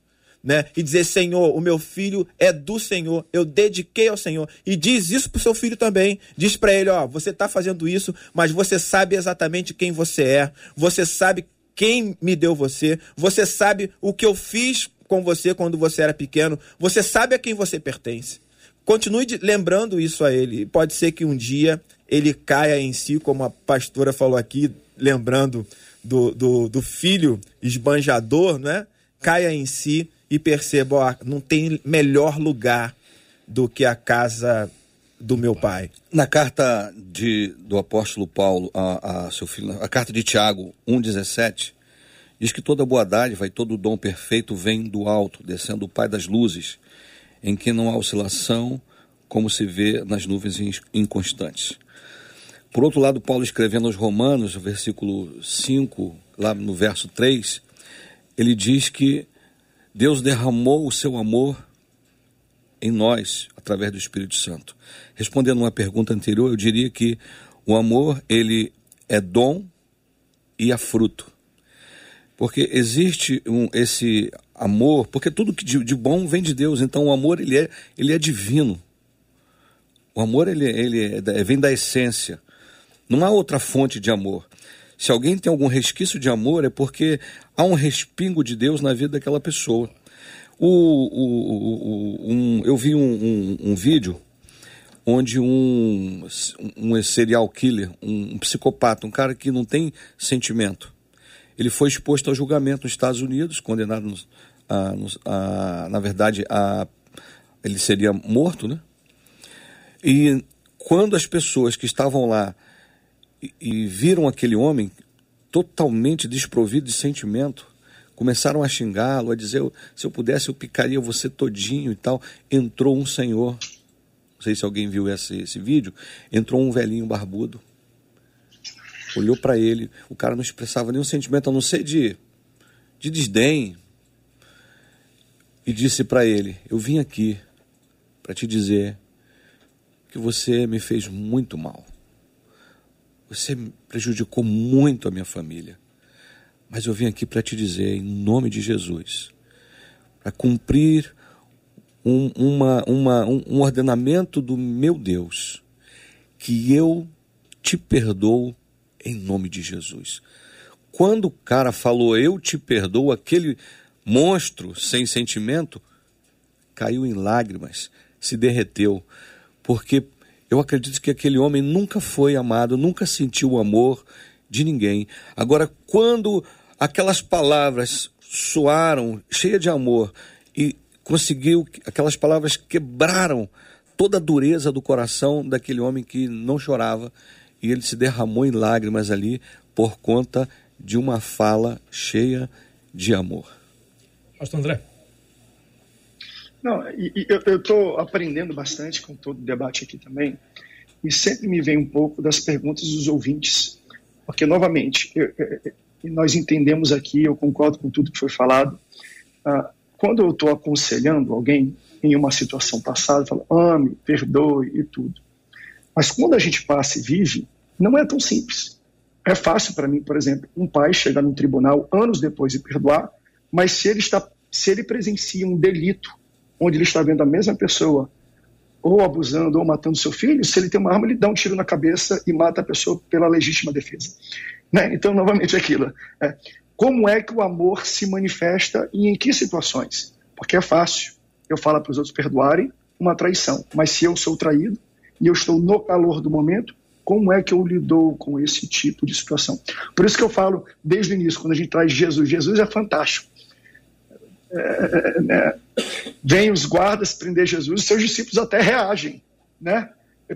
Né? E dizer, Senhor, o meu filho é do Senhor, eu dediquei ao Senhor. E diz isso pro seu filho também. Diz para ele, ó, você tá fazendo isso, mas você sabe exatamente quem você é. Você sabe quem me deu você. Você sabe o que eu fiz com você quando você era pequeno. Você sabe a quem você pertence. Continue lembrando isso a ele. Pode ser que um dia ele caia em si, como a pastora falou aqui, lembrando do, do, do filho esbanjador, né? Caia em si e perceba, ó, não tem melhor lugar do que a casa do meu pai. Na carta de, do apóstolo Paulo a, a seu filho, a carta de Tiago 1,17, diz que toda boa dádiva e todo dom perfeito vem do alto, descendo do Pai das luzes, em que não há oscilação, como se vê nas nuvens inconstantes. Por outro lado, Paulo escrevendo aos Romanos, versículo 5, lá no verso 3, ele diz que Deus derramou o seu amor em nós através do Espírito Santo. Respondendo uma pergunta anterior, eu diria que o amor, ele é dom e é fruto. Porque existe um, esse amor, porque tudo que de, de, bom vem de Deus, então o amor ele é, ele é divino. O amor ele, ele é, vem da essência. Não há outra fonte de amor. Se alguém tem algum resquício de amor, é porque há um respingo de Deus na vida daquela pessoa. O, o, o, um, eu vi um, um, um, vídeo onde um, um serial killer, um, psicopata, um cara que não tem sentimento, ele foi exposto ao julgamento nos Estados Unidos, condenado, a, a, na verdade, a, ele seria morto, né? E quando as pessoas que estavam lá e, viram aquele homem totalmente desprovido de sentimento, começaram a xingá-lo, a dizer: se eu pudesse, eu picaria você todinho e tal. Entrou um senhor, não sei se alguém viu esse, esse vídeo, entrou um velhinho barbudo, olhou para ele, o cara não expressava nenhum sentimento, a não ser de, de desdém, e disse para ele: Eu vim aqui para te dizer que você me fez muito mal. Você prejudicou muito a minha família. Mas eu vim aqui para te dizer, em nome de Jesus, para cumprir um, uma, uma, um, ordenamento do meu Deus, que eu te perdoo em nome de Jesus. Quando o cara falou, eu te perdoo, aquele monstro sem sentimento caiu em lágrimas, se derreteu, porque eu acredito que aquele homem nunca foi amado, nunca sentiu o amor de ninguém. Agora, quando aquelas palavras soaram cheia de amor e conseguiu, aquelas palavras quebraram toda a dureza do coração daquele homem que não chorava e ele se derramou em lágrimas ali por conta de uma fala cheia de amor. Pastor André. Não, eu estou aprendendo bastante com todo o debate aqui também, e sempre me vem um pouco das perguntas dos ouvintes, porque, novamente, eu, eu, nós entendemos aqui, eu concordo com tudo que foi falado, ah, quando eu estou aconselhando alguém em uma situação passada, eu falo, ame, perdoe e tudo. Mas quando a gente passa e vive, não é tão simples. É fácil para mim, por exemplo, um pai chegar no tribunal anos depois e perdoar, mas se ele está se ele presencia um delito onde ele está vendo a mesma pessoa ou abusando ou matando seu filho, se ele tem uma arma, ele dá um tiro na cabeça e mata a pessoa pela legítima defesa. Né? Então, novamente, aquilo. É, como é que o amor se manifesta e em que situações? Porque é fácil. Eu falo para os outros perdoarem uma traição, mas se eu sou traído e eu estou no calor do momento, como é que eu lido com esse tipo de situação? Por isso que eu falo desde o início, quando a gente traz Jesus, Jesus é fantástico. Né? Vem os guardas prender Jesus, seus discípulos até reagem, né?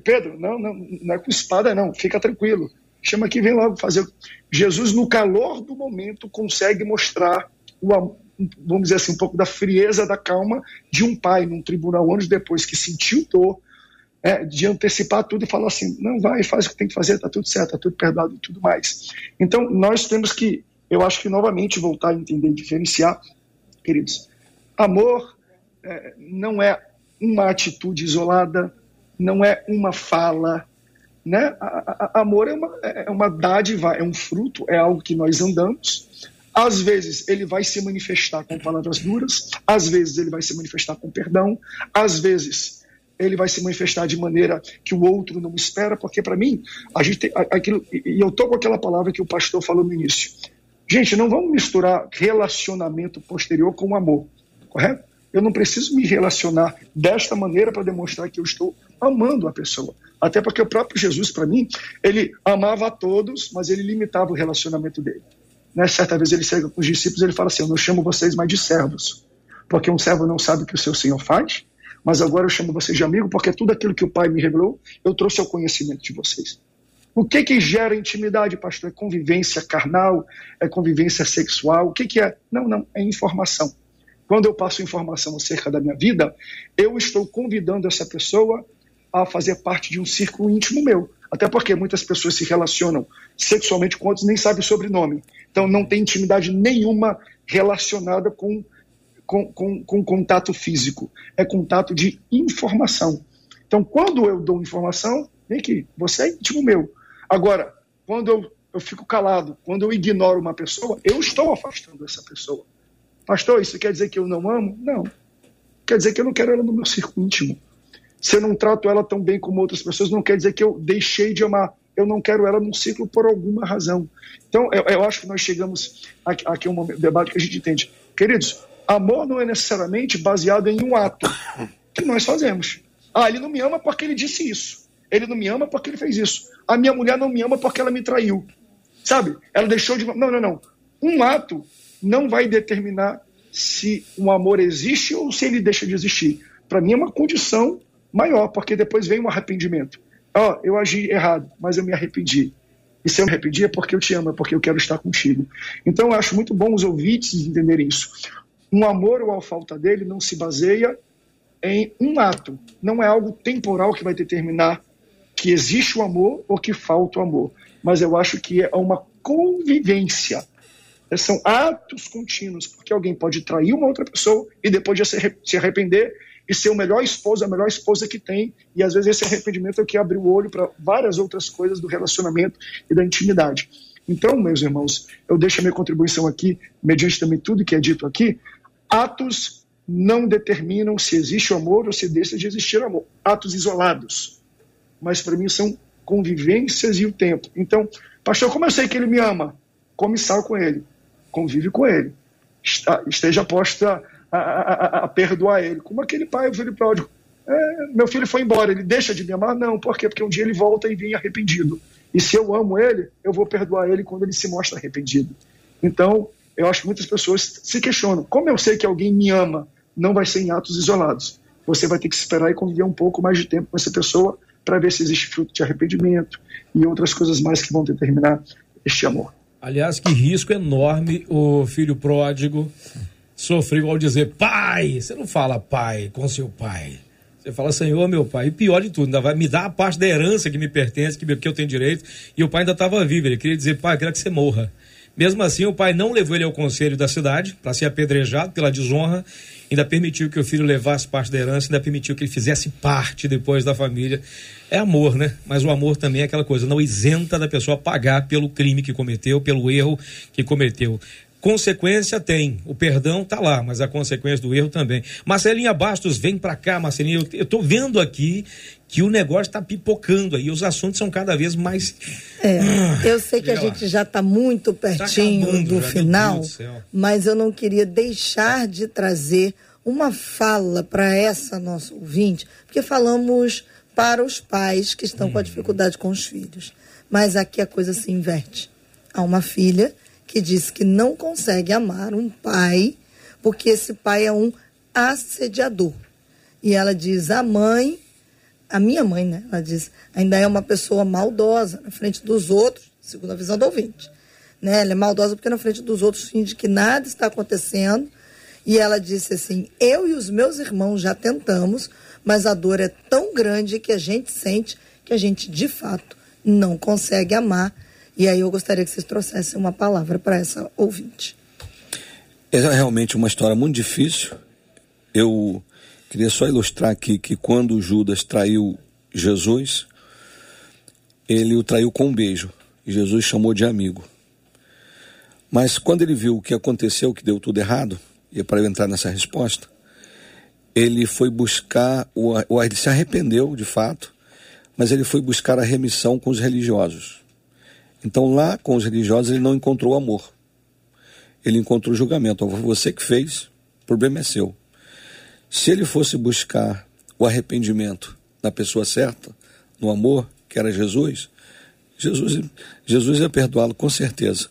Pedro, não, não, não é com espada não, fica tranquilo. Chama aqui, vem logo fazer. Jesus, no calor do momento, consegue mostrar o, vamos dizer assim, um pouco da frieza da calma de um pai num tribunal anos depois que sentiu dor, é, de antecipar tudo e falar assim, não, vai, faz o que tem que fazer, tá tudo certo, tá tudo perdoado e tudo mais. Então, nós temos que, eu acho que novamente voltar a entender diferenciar, queridos, amor é, não é uma atitude isolada, não é uma fala, né? A, a, amor é uma, é uma dádiva, é um fruto, é algo que nós andamos. Às vezes ele vai se manifestar com palavras duras, às vezes ele vai se manifestar com perdão, às vezes ele vai se manifestar de maneira que o outro não espera, porque para mim, a gente tem aquilo, e eu tô com aquela palavra que o pastor falou no início. Gente, não vamos misturar relacionamento posterior com amor, correto? Eu não preciso me relacionar desta maneira para demonstrar que eu estou amando a pessoa. Até porque o próprio Jesus, para mim, ele amava a todos, mas ele limitava o relacionamento dele. Né? Certa vez ele chega com os discípulos ele fala assim: Eu não chamo vocês mais de servos, porque um servo não sabe o que o seu senhor faz, mas agora eu chamo vocês de amigo, porque tudo aquilo que o Pai me revelou, eu trouxe ao conhecimento de vocês. O que que gera intimidade, pastor? É convivência carnal? É convivência sexual? O que que é? Não, não, é informação. Quando eu passo informação acerca da minha vida, eu estou convidando essa pessoa a fazer parte de um círculo íntimo meu. Até porque muitas pessoas se relacionam sexualmente com outros nem sabem o sobrenome. Então não tem intimidade nenhuma relacionada com, com, com, com contato físico. É contato de informação. Então quando eu dou informação, vem aqui, você é íntimo meu. Agora, quando eu, eu fico calado, quando eu ignoro uma pessoa, eu estou afastando essa pessoa. Pastor, isso quer dizer que eu não amo? Não. Quer dizer que eu não quero ela no meu círculo íntimo. Se eu não trato ela tão bem como outras pessoas, não quer dizer que eu deixei de amar. Eu não quero ela num ciclo por alguma razão. Então, eu, eu acho que nós chegamos aqui, aqui a um debate que a gente entende. Queridos, amor não é necessariamente baseado em um ato que nós fazemos. Ah, ele não me ama porque ele disse isso. Ele não me ama porque ele fez isso. A minha mulher não me ama porque ela me traiu. Sabe? Ela deixou de. Não, não, não. Um ato não vai determinar se um amor existe ou se ele deixa de existir. Para mim é uma condição maior, porque depois vem um arrependimento. Ó, oh, eu agi errado, mas eu me arrependi. E se eu me arrependi é porque eu te amo, é porque eu quero estar contigo. Então eu acho muito bom os ouvintes entenderem isso. Um amor ou a falta dele não se baseia em um ato. Não é algo temporal que vai determinar que existe o amor ou que falta o amor. Mas eu acho que é uma convivência são atos contínuos, porque alguém pode trair uma outra pessoa e depois de se arrepender e ser o melhor esposo, a melhor esposa que tem, e às vezes esse arrependimento é o que abre o olho para várias outras coisas do relacionamento e da intimidade. Então, meus irmãos, eu deixo a minha contribuição aqui, mediante também tudo que é dito aqui, atos não determinam se existe o amor ou se deixa de existir amor. Atos isolados. Mas para mim são convivências e o tempo. Então, pastor, como eu sei que ele me ama? Come sal com ele convive com ele, esteja posta a, a, a, perdoar ele. Como aquele pai, o filho pródigo. É, meu filho foi embora, ele deixa de me amar? Não, por quê? Porque um dia ele volta e vem arrependido. E se eu amo ele, eu vou perdoar ele quando ele se mostra arrependido. Então, eu acho que muitas pessoas se questionam: como eu sei que alguém me ama? Não vai ser em atos isolados. Você vai ter que esperar e conviver um pouco mais de tempo com essa pessoa para ver se existe fruto de arrependimento e outras coisas mais que vão determinar este amor. Aliás, que risco enorme o filho pródigo sofreu ao dizer pai. Você não fala pai com seu pai. Você fala, Senhor, meu pai. E pior de tudo, ainda vai me dar a parte da herança que me pertence, que, eu tenho direito. E o pai ainda estava vivo. Ele queria dizer, pai, eu quero que você morra. Mesmo assim, o pai não levou ele ao conselho da cidade para ser apedrejado pela desonra ainda permitiu que o filho levasse parte da herança, ainda permitiu que ele fizesse parte depois da família. É amor, né? Mas o amor também é aquela coisa, não isenta da pessoa pagar pelo crime que cometeu, pelo erro que cometeu. Consequência tem, o perdão tá lá, mas a consequência do erro também. Marcelinha Bastos, vem para cá, Marcelinha. Eu, eu tô vendo aqui que o negócio está pipocando aí, os assuntos são cada vez mais. É, ah, eu sei que a gente já está muito tá pertinho tá acabando, do final, do mas eu não queria deixar de trazer uma fala para essa nossa ouvinte, porque falamos para os pais que estão hum. com a uhum. dificuldade com os filhos. Mas aqui a coisa se inverte. Há uma filha que diz que não consegue amar um pai porque esse pai é um assediador. E ela diz: a mãe a minha mãe, né? Ela diz, ainda é uma pessoa maldosa na frente dos outros, segundo a visão do ouvinte. Né? Ela é maldosa porque na frente dos outros finge que nada está acontecendo, E ela disse assim: Eu e os meus irmãos já tentamos, mas a dor é tão grande que a gente sente que a gente de fato não consegue amar. E aí eu gostaria que vocês trouxessem uma palavra para essa ouvinte. É realmente uma história muito difícil. Eu queria só ilustrar aqui que quando Judas traiu Jesus, ele o traiu com um beijo. E Jesus chamou de amigo. Mas quando ele viu o que aconteceu, que deu tudo errado, e é para eu entrar nessa resposta, ele foi buscar, o, ele se arrependeu de fato, mas ele foi buscar a remissão com os religiosos. Então lá com os religiosos ele não encontrou amor. Ele encontrou julgamento. Você que fez, o problema é seu. Se ele fosse buscar o arrependimento na pessoa certa, no amor, que era Jesus, Jesus, Jesus ia perdoá-lo com certeza.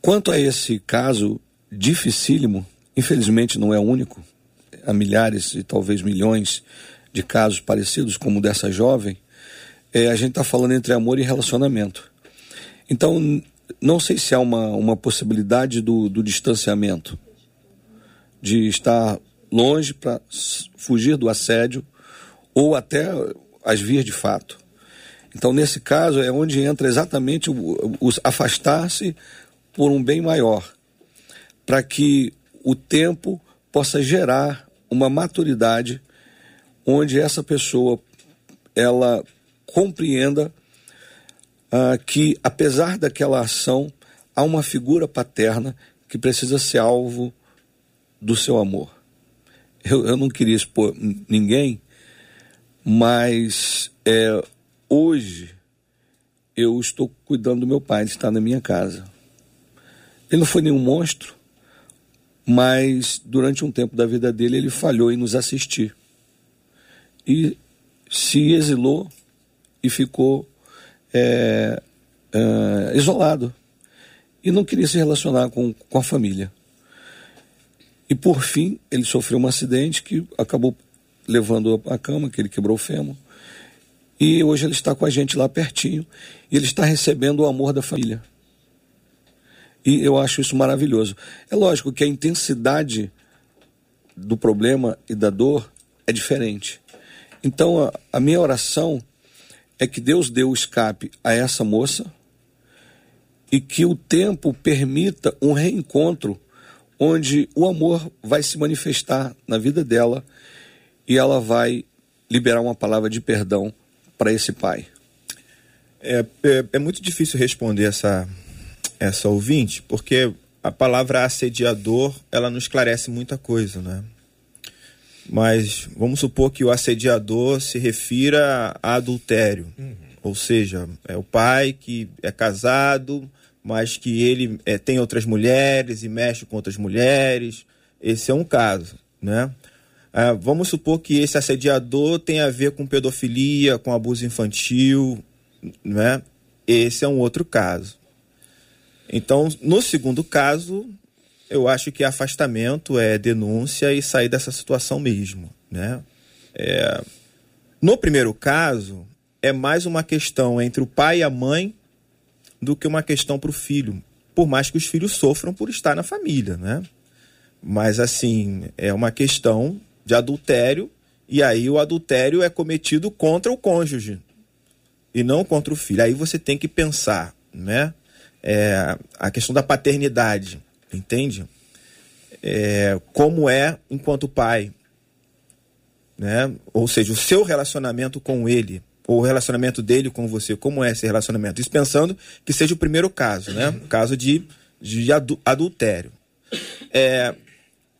Quanto a esse caso dificílimo, infelizmente não é único, há milhares e talvez milhões de casos parecidos como o dessa jovem, é, a gente está falando entre amor e relacionamento. Então, não sei se há uma, uma possibilidade do, do distanciamento, de estar longe para fugir do assédio ou até as vias de fato. Então, nesse caso, é onde entra exatamente o, o afastar-se por um bem maior, para que o tempo possa gerar uma maturidade onde essa pessoa ela compreenda uh, que, apesar daquela ação, há uma figura paterna que precisa ser alvo do seu amor. Eu, eu não queria expor ninguém, mas é, hoje eu estou cuidando do meu pai, ele está na minha casa. Ele não foi nenhum monstro, mas durante um tempo da vida dele ele falhou em nos assistir. E se exilou e ficou é, é, isolado. E não queria se relacionar com, com a família. E por fim, ele sofreu um acidente que acabou levando a cama, que ele quebrou o fêmur. E hoje ele está com a gente lá pertinho. E ele está recebendo o amor da família. E eu acho isso maravilhoso. É lógico que a intensidade do problema e da dor é diferente. Então, a, a minha oração é que Deus deu o escape a essa moça e que o tempo permita um reencontro onde o amor vai se manifestar na vida dela e ela vai liberar uma palavra de perdão para esse pai. É, é, é, muito difícil responder essa, essa ouvinte, porque a palavra assediador ela não esclarece muita coisa, né? Mas vamos supor que o assediador se refira a adultério. Uhum. Ou seja, é o pai que é casado, mas que ele é, tem outras mulheres e mexe com outras mulheres. Esse é um caso, né? Ah, vamos supor que esse assediador tem a ver com pedofilia, com abuso infantil, né? Esse é um outro caso. Então, no segundo caso, eu acho que afastamento é denúncia e sair dessa situação mesmo, né? É... No primeiro caso, é mais uma questão entre o pai e a mãe do que uma questão para o filho, por mais que os filhos sofram por estar na família, né? Mas assim, é uma questão de adultério e aí o adultério é cometido contra o cônjuge e não contra o filho. Aí você tem que pensar, né? É, a questão da paternidade entende? É, como é enquanto pai, né? Ou seja, o seu relacionamento com ele, o relacionamento dele com você, como é esse relacionamento? Isso pensando que seja o primeiro caso, né? O caso de, de adultério. É,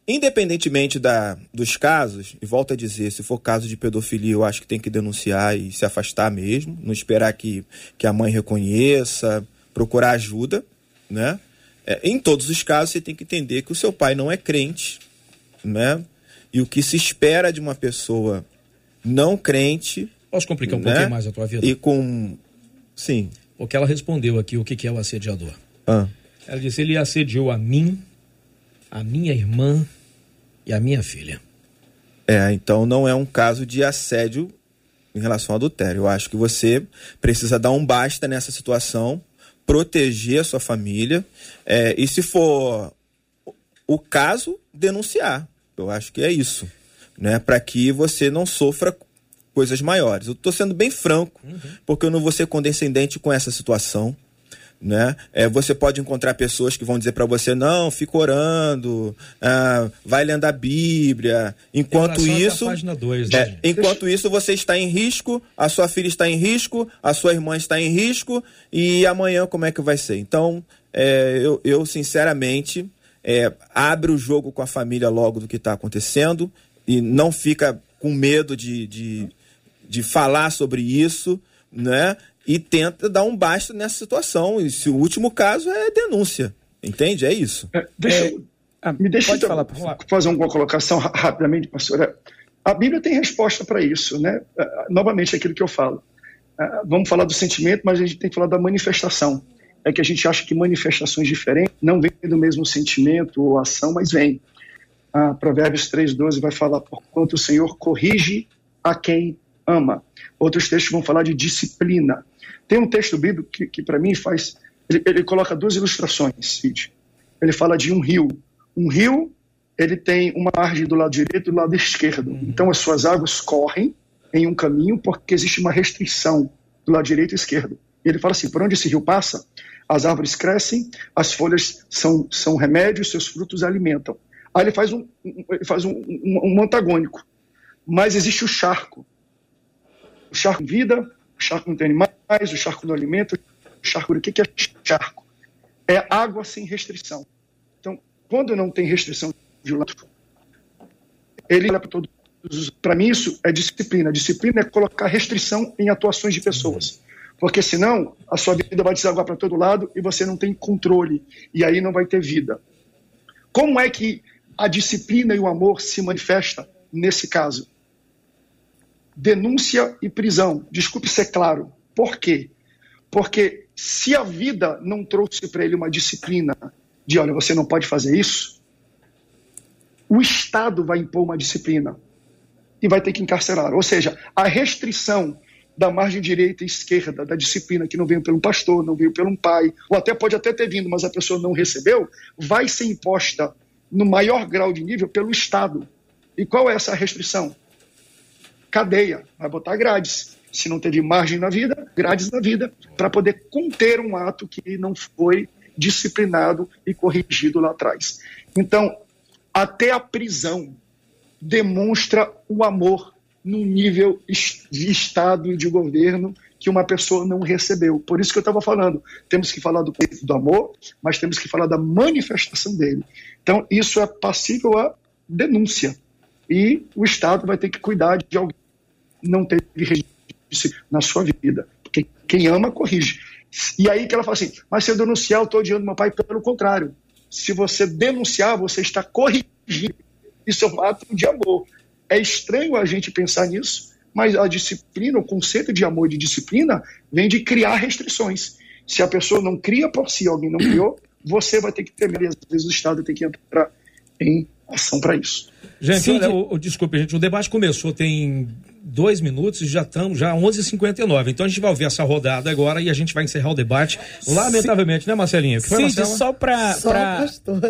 independentemente da, dos casos, e volto a dizer, se for caso de pedofilia, eu acho que tem que denunciar e se afastar mesmo, não esperar que, que a mãe reconheça, procurar ajuda, né? É, em todos os casos, você tem que entender que o seu pai não é crente, né? E o que se espera de uma pessoa não crente. Posso complicar um né? pouquinho mais a tua vida? E com. Sim. Porque ela respondeu aqui o que, que é o assediador. Ah. Ela disse: ele assediou a mim, a minha irmã e a minha filha. É, então não é um caso de assédio em relação ao adultério. Eu acho que você precisa dar um basta nessa situação proteger a sua família. É, e se for o caso, denunciar. Eu acho que é isso, né? Para que você não sofra coisas maiores. Eu estou sendo bem franco, uhum. porque eu não vou ser condescendente com essa situação né? É, você pode encontrar pessoas que vão dizer para você não, fica orando, ah, vai lendo a Bíblia. Enquanto isso, dois, é, né, enquanto isso você está em risco, a sua filha está em risco, a sua irmã está em risco e amanhã como é que vai ser? Então, é, eu, eu, sinceramente é, abre o jogo com a família logo do que está acontecendo e não fica com medo de, de, de falar sobre isso, né? e tenta dar um basta nessa situação. E se o último caso é denúncia. Entende? É isso. É, deixa, é, ah, me deixa então falar, fazer uma colocação rapidamente, pastora. A Bíblia tem resposta para isso, né? É, novamente, aquilo que eu falo. É, vamos falar do sentimento, mas a gente tem que falar da manifestação. É que a gente acha que manifestações diferentes não vêm do mesmo sentimento ou ação, mas vêm. Ah, Provérbios 3,12 vai falar: Porquanto o Senhor corrige a quem ama. Outros textos vão falar de disciplina. Tem um texto bíblico que, que para mim faz. Ele, ele, coloca duas ilustrações, Cid. Ele fala de um rio. Um rio, ele tem uma margem do lado direito e do lado esquerdo. Uhum. Então as suas águas correm em um caminho porque existe uma restrição do lado direito e esquerdo. E ele fala assim: por onde esse rio passa, as árvores crescem, as folhas são, são remédios, seus frutos alimentam. Aí ele faz um, ele faz um, um, um antagônico. Mas existe o charco. O charco vida, o charco não tem animais, o charco não alimenta, o charco, o que é charco? É água sem restrição. Então, quando não tem restrição de lado, ele olha para todos. Para mim, isso é disciplina. Disciplina é colocar restrição em atuações de pessoas. Porque senão a sua vida vai desaguar para todo lado e você não tem controle. E aí não vai ter vida. Como é que a disciplina e o amor se manifesta nesse caso? Denúncia e prisão. Desculpe ser claro. Por quê? Porque se a vida não trouxe para ele uma disciplina de, olha, você não pode fazer isso, o Estado vai impor uma disciplina e vai ter que encarcerar. Ou seja, a restrição da margem direita e esquerda da disciplina que não veio pelo pastor, não veio pelo pai, ou até pode até ter vindo, mas a pessoa não recebeu, vai ser imposta no maior grau de nível pelo Estado. E qual é essa restrição? Cadeia, vai botar grades. Se não teve margem na vida, grades na vida, para poder conter um ato que não foi disciplinado e corrigido lá atrás. Então, até a prisão demonstra o amor num nível de Estado e de governo que uma pessoa não recebeu. Por isso que eu estava falando, temos que falar do, do amor, mas temos que falar da manifestação dele. Então, isso é passível a denúncia. E o Estado vai ter que cuidar de alguém não teve registro na sua vida. Porque quem ama, corrige. E aí que ela fala assim, mas se eu denunciar, eu estou odiando meu pai. Pelo contrário, se você denunciar, você está corrigindo. Isso é um ato de amor. É estranho a gente pensar nisso, mas a disciplina, o conceito de amor e de disciplina, vem de criar restrições. Se a pessoa não cria por si, alguém não criou, você vai ter que temer. Às vezes o Estado tem que entrar em ação para isso. Gente, olha, o, o, desculpe, gente, o debate começou tem dois minutos e já estamos já 11h59. Então a gente vai ouvir essa rodada agora e a gente vai encerrar o debate. Lamentavelmente, Sim. né, Marcelinha? Sim, só para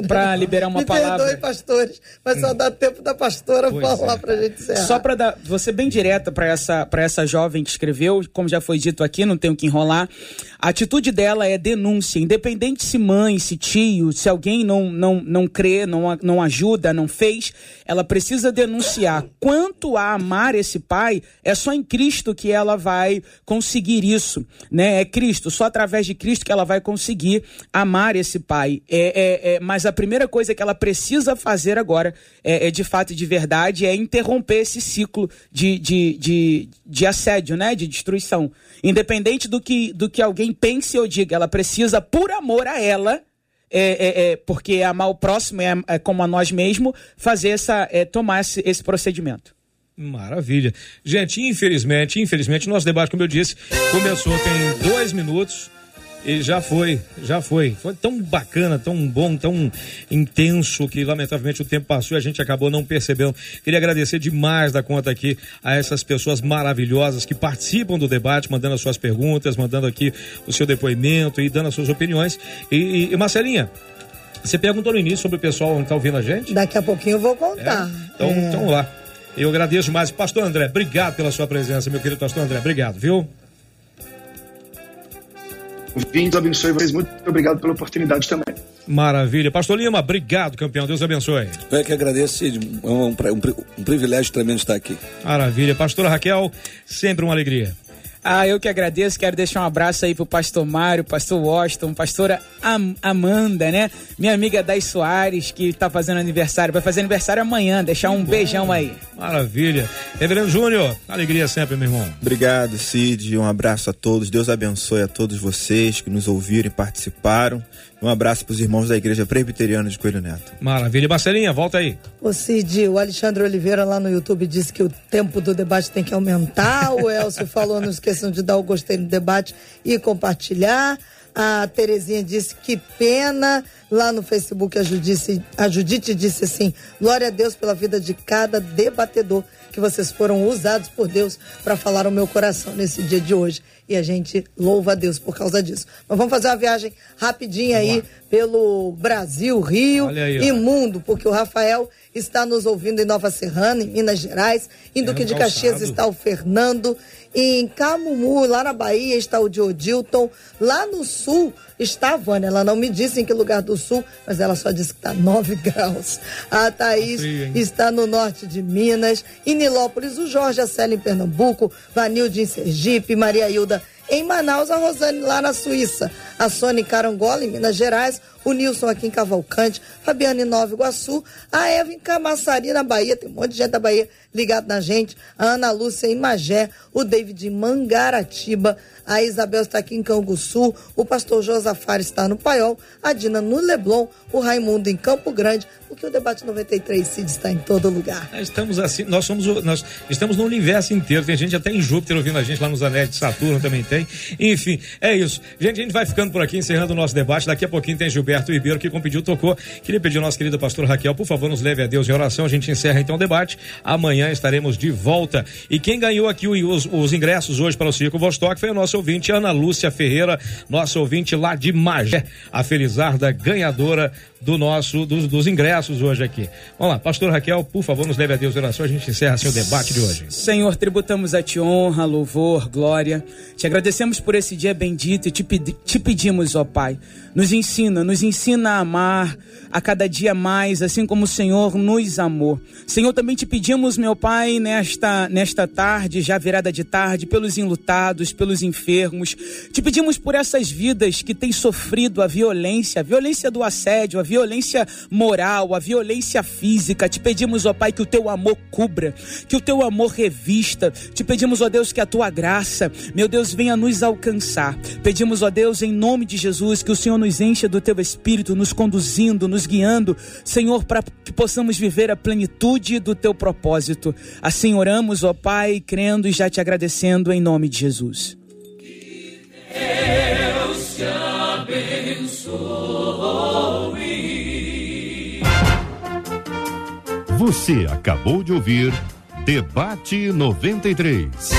para liberar uma Me palavra. Perdoe, pastores, mas só dá tempo da pastora pois falar é. para a gente encerrar. Só para dar, você bem direta para essa para essa jovem que escreveu, como já foi dito aqui, não tenho que enrolar. A atitude dela é denúncia, independente se mãe, se tio, se alguém não não não crê, não não ajuda, não fez, ela precisa denunciar. Quanto a amar esse pai, é só em Cristo que ela vai conseguir isso, né? É Cristo, só através de Cristo que ela vai conseguir amar esse pai. É, é, é mas a primeira coisa que ela precisa fazer agora, é, é de fato e de verdade, é interromper esse ciclo de, de, de, de assédio, né? De destruição. Independente do que, do que alguém pense ou diga, ela precisa, por amor a ela, é, é, é, porque amar o próximo é, é, como a nós mesmos, fazer essa, é, tomar esse, esse procedimento. Maravilha. Gente, infelizmente, infelizmente, nosso debate, como eu disse, começou tem dois minutos e já foi, já foi. Foi tão bacana, tão bom, tão intenso que lamentavelmente o tempo passou e a gente acabou não percebendo. Queria agradecer demais da conta aqui a essas pessoas maravilhosas que participam do debate, mandando as suas perguntas, mandando aqui o seu depoimento e dando as suas opiniões. E, e, e Marcelinha, Você perguntou no início sobre o pessoal que está ouvindo a gente? Daqui a pouquinho eu vou contar. É? Então, é. então lá. Eu agradeço demais. Pastor André, obrigado pela sua presença, meu querido Pastor André. Obrigado, viu? Deus abençoe vocês. Muito obrigado pela oportunidade também. Maravilha. Pastor Lima, obrigado, campeão. Deus abençoe. Eu é que agradeço, É um, um, um privilégio tremendo estar aqui. Maravilha. Pastora Raquel, sempre uma alegria. Ah, eu que agradeço. Quero deixar um abraço aí pro pastor Mário, pastor Washington, pastora Am Amanda, né? Minha amiga Dai Soares, que tá fazendo aniversário. Vai fazer aniversário amanhã. Deixar um beijão aí. Maravilha. Reverendo Júnior, alegria sempre, meu irmão. Obrigado, Cid. Um abraço a todos. Deus abençoe a todos vocês que nos ouviram e participaram. Um abraço para os irmãos da Igreja Presbiteriana de Coelho Neto. Maravilha. Marcelinha, volta aí. Ô Cid, o Alexandre Oliveira lá no YouTube disse que o tempo do debate tem que aumentar. O Elcio falou, não esqueçam de dar o gostei no debate e compartilhar. A Terezinha disse que pena. Lá no Facebook a Judite, a Judite disse assim: Glória a Deus pela vida de cada debatedor que vocês foram usados por Deus para falar o meu coração nesse dia de hoje. E a gente louva a Deus por causa disso. Mas vamos fazer uma viagem rapidinha aí pelo Brasil, Rio aí, e mundo, porque o Rafael está nos ouvindo em Nova Serrana, em Minas Gerais. Em Duque é um de Caxias está o Fernando. Em Camumu, lá na Bahia, está o Diodilton. Lá no sul está a Vânia. Ela não me disse em que lugar do sul, mas ela só disse que está 9 graus. A Thaís tá está no norte de Minas. Em Nilópolis, o Jorge Acela em Pernambuco. Vanilde em Sergipe. Maria Hilda em Manaus, a Rosane lá na Suíça, a Sônia Carangola, em Minas Gerais, o Nilson aqui em Cavalcante, Fabiana em Nova Iguaçu, a Eva em Camaçari, na Bahia, tem um monte de gente da Bahia ligado na gente, a Ana Lúcia em Magé, o David em Mangaratiba, a Isabel está aqui em Canguçu, o pastor Josafar está no Paiol, a Dina no Leblon, o Raimundo em Campo Grande, porque o debate 93 Cid está em todo lugar. Nós estamos assim, nós somos nós estamos no universo inteiro, tem gente até em Júpiter ouvindo a gente lá nos anéis de Saturno também tem. Enfim, é isso. Gente, a gente vai ficando por aqui encerrando o nosso debate. Daqui a pouquinho tem Gilberto Ribeiro que compediu, tocou. Queria pedir ao nosso querido pastor Raquel, por favor, nos leve a Deus em oração. A gente encerra então o debate. Amanhã estaremos de volta. E quem ganhou aqui os, os ingressos hoje para o Circo Vostok foi o nosso ouvinte Ana Lúcia Ferreira, nossa ouvinte lá de Magé, a Felizarda ganhadora do nosso dos, dos, ingressos hoje aqui. Vamos lá, pastor Raquel, por favor, nos leve a Deus em oração, a gente encerra assim o debate de hoje. Senhor, tributamos a ti honra, louvor, glória. Te agradecemos por esse dia bendito e te, pedi, te pedimos, ó Pai, nos ensina, nos ensina a amar a cada dia mais, assim como o Senhor nos amou. Senhor, também te pedimos, meu Pai, nesta nesta tarde, já virada de tarde, pelos enlutados, pelos enfermos. Te pedimos por essas vidas que têm sofrido a violência, a violência do assédio, a violência moral, a violência física. Te pedimos, ó Pai, que o teu amor cubra, que o teu amor revista. Te pedimos, ó Deus, que a tua graça, meu Deus, venha nos alcançar. Pedimos, ó Deus, em nome de Jesus, que o Senhor nos encha do teu espírito, nos conduzindo, nos guiando, Senhor, para que possamos viver a plenitude do teu propósito. Assim oramos, ó Pai, crendo e já te agradecendo em nome de Jesus. Que Deus te abençoe. Você acabou de ouvir Debate 93.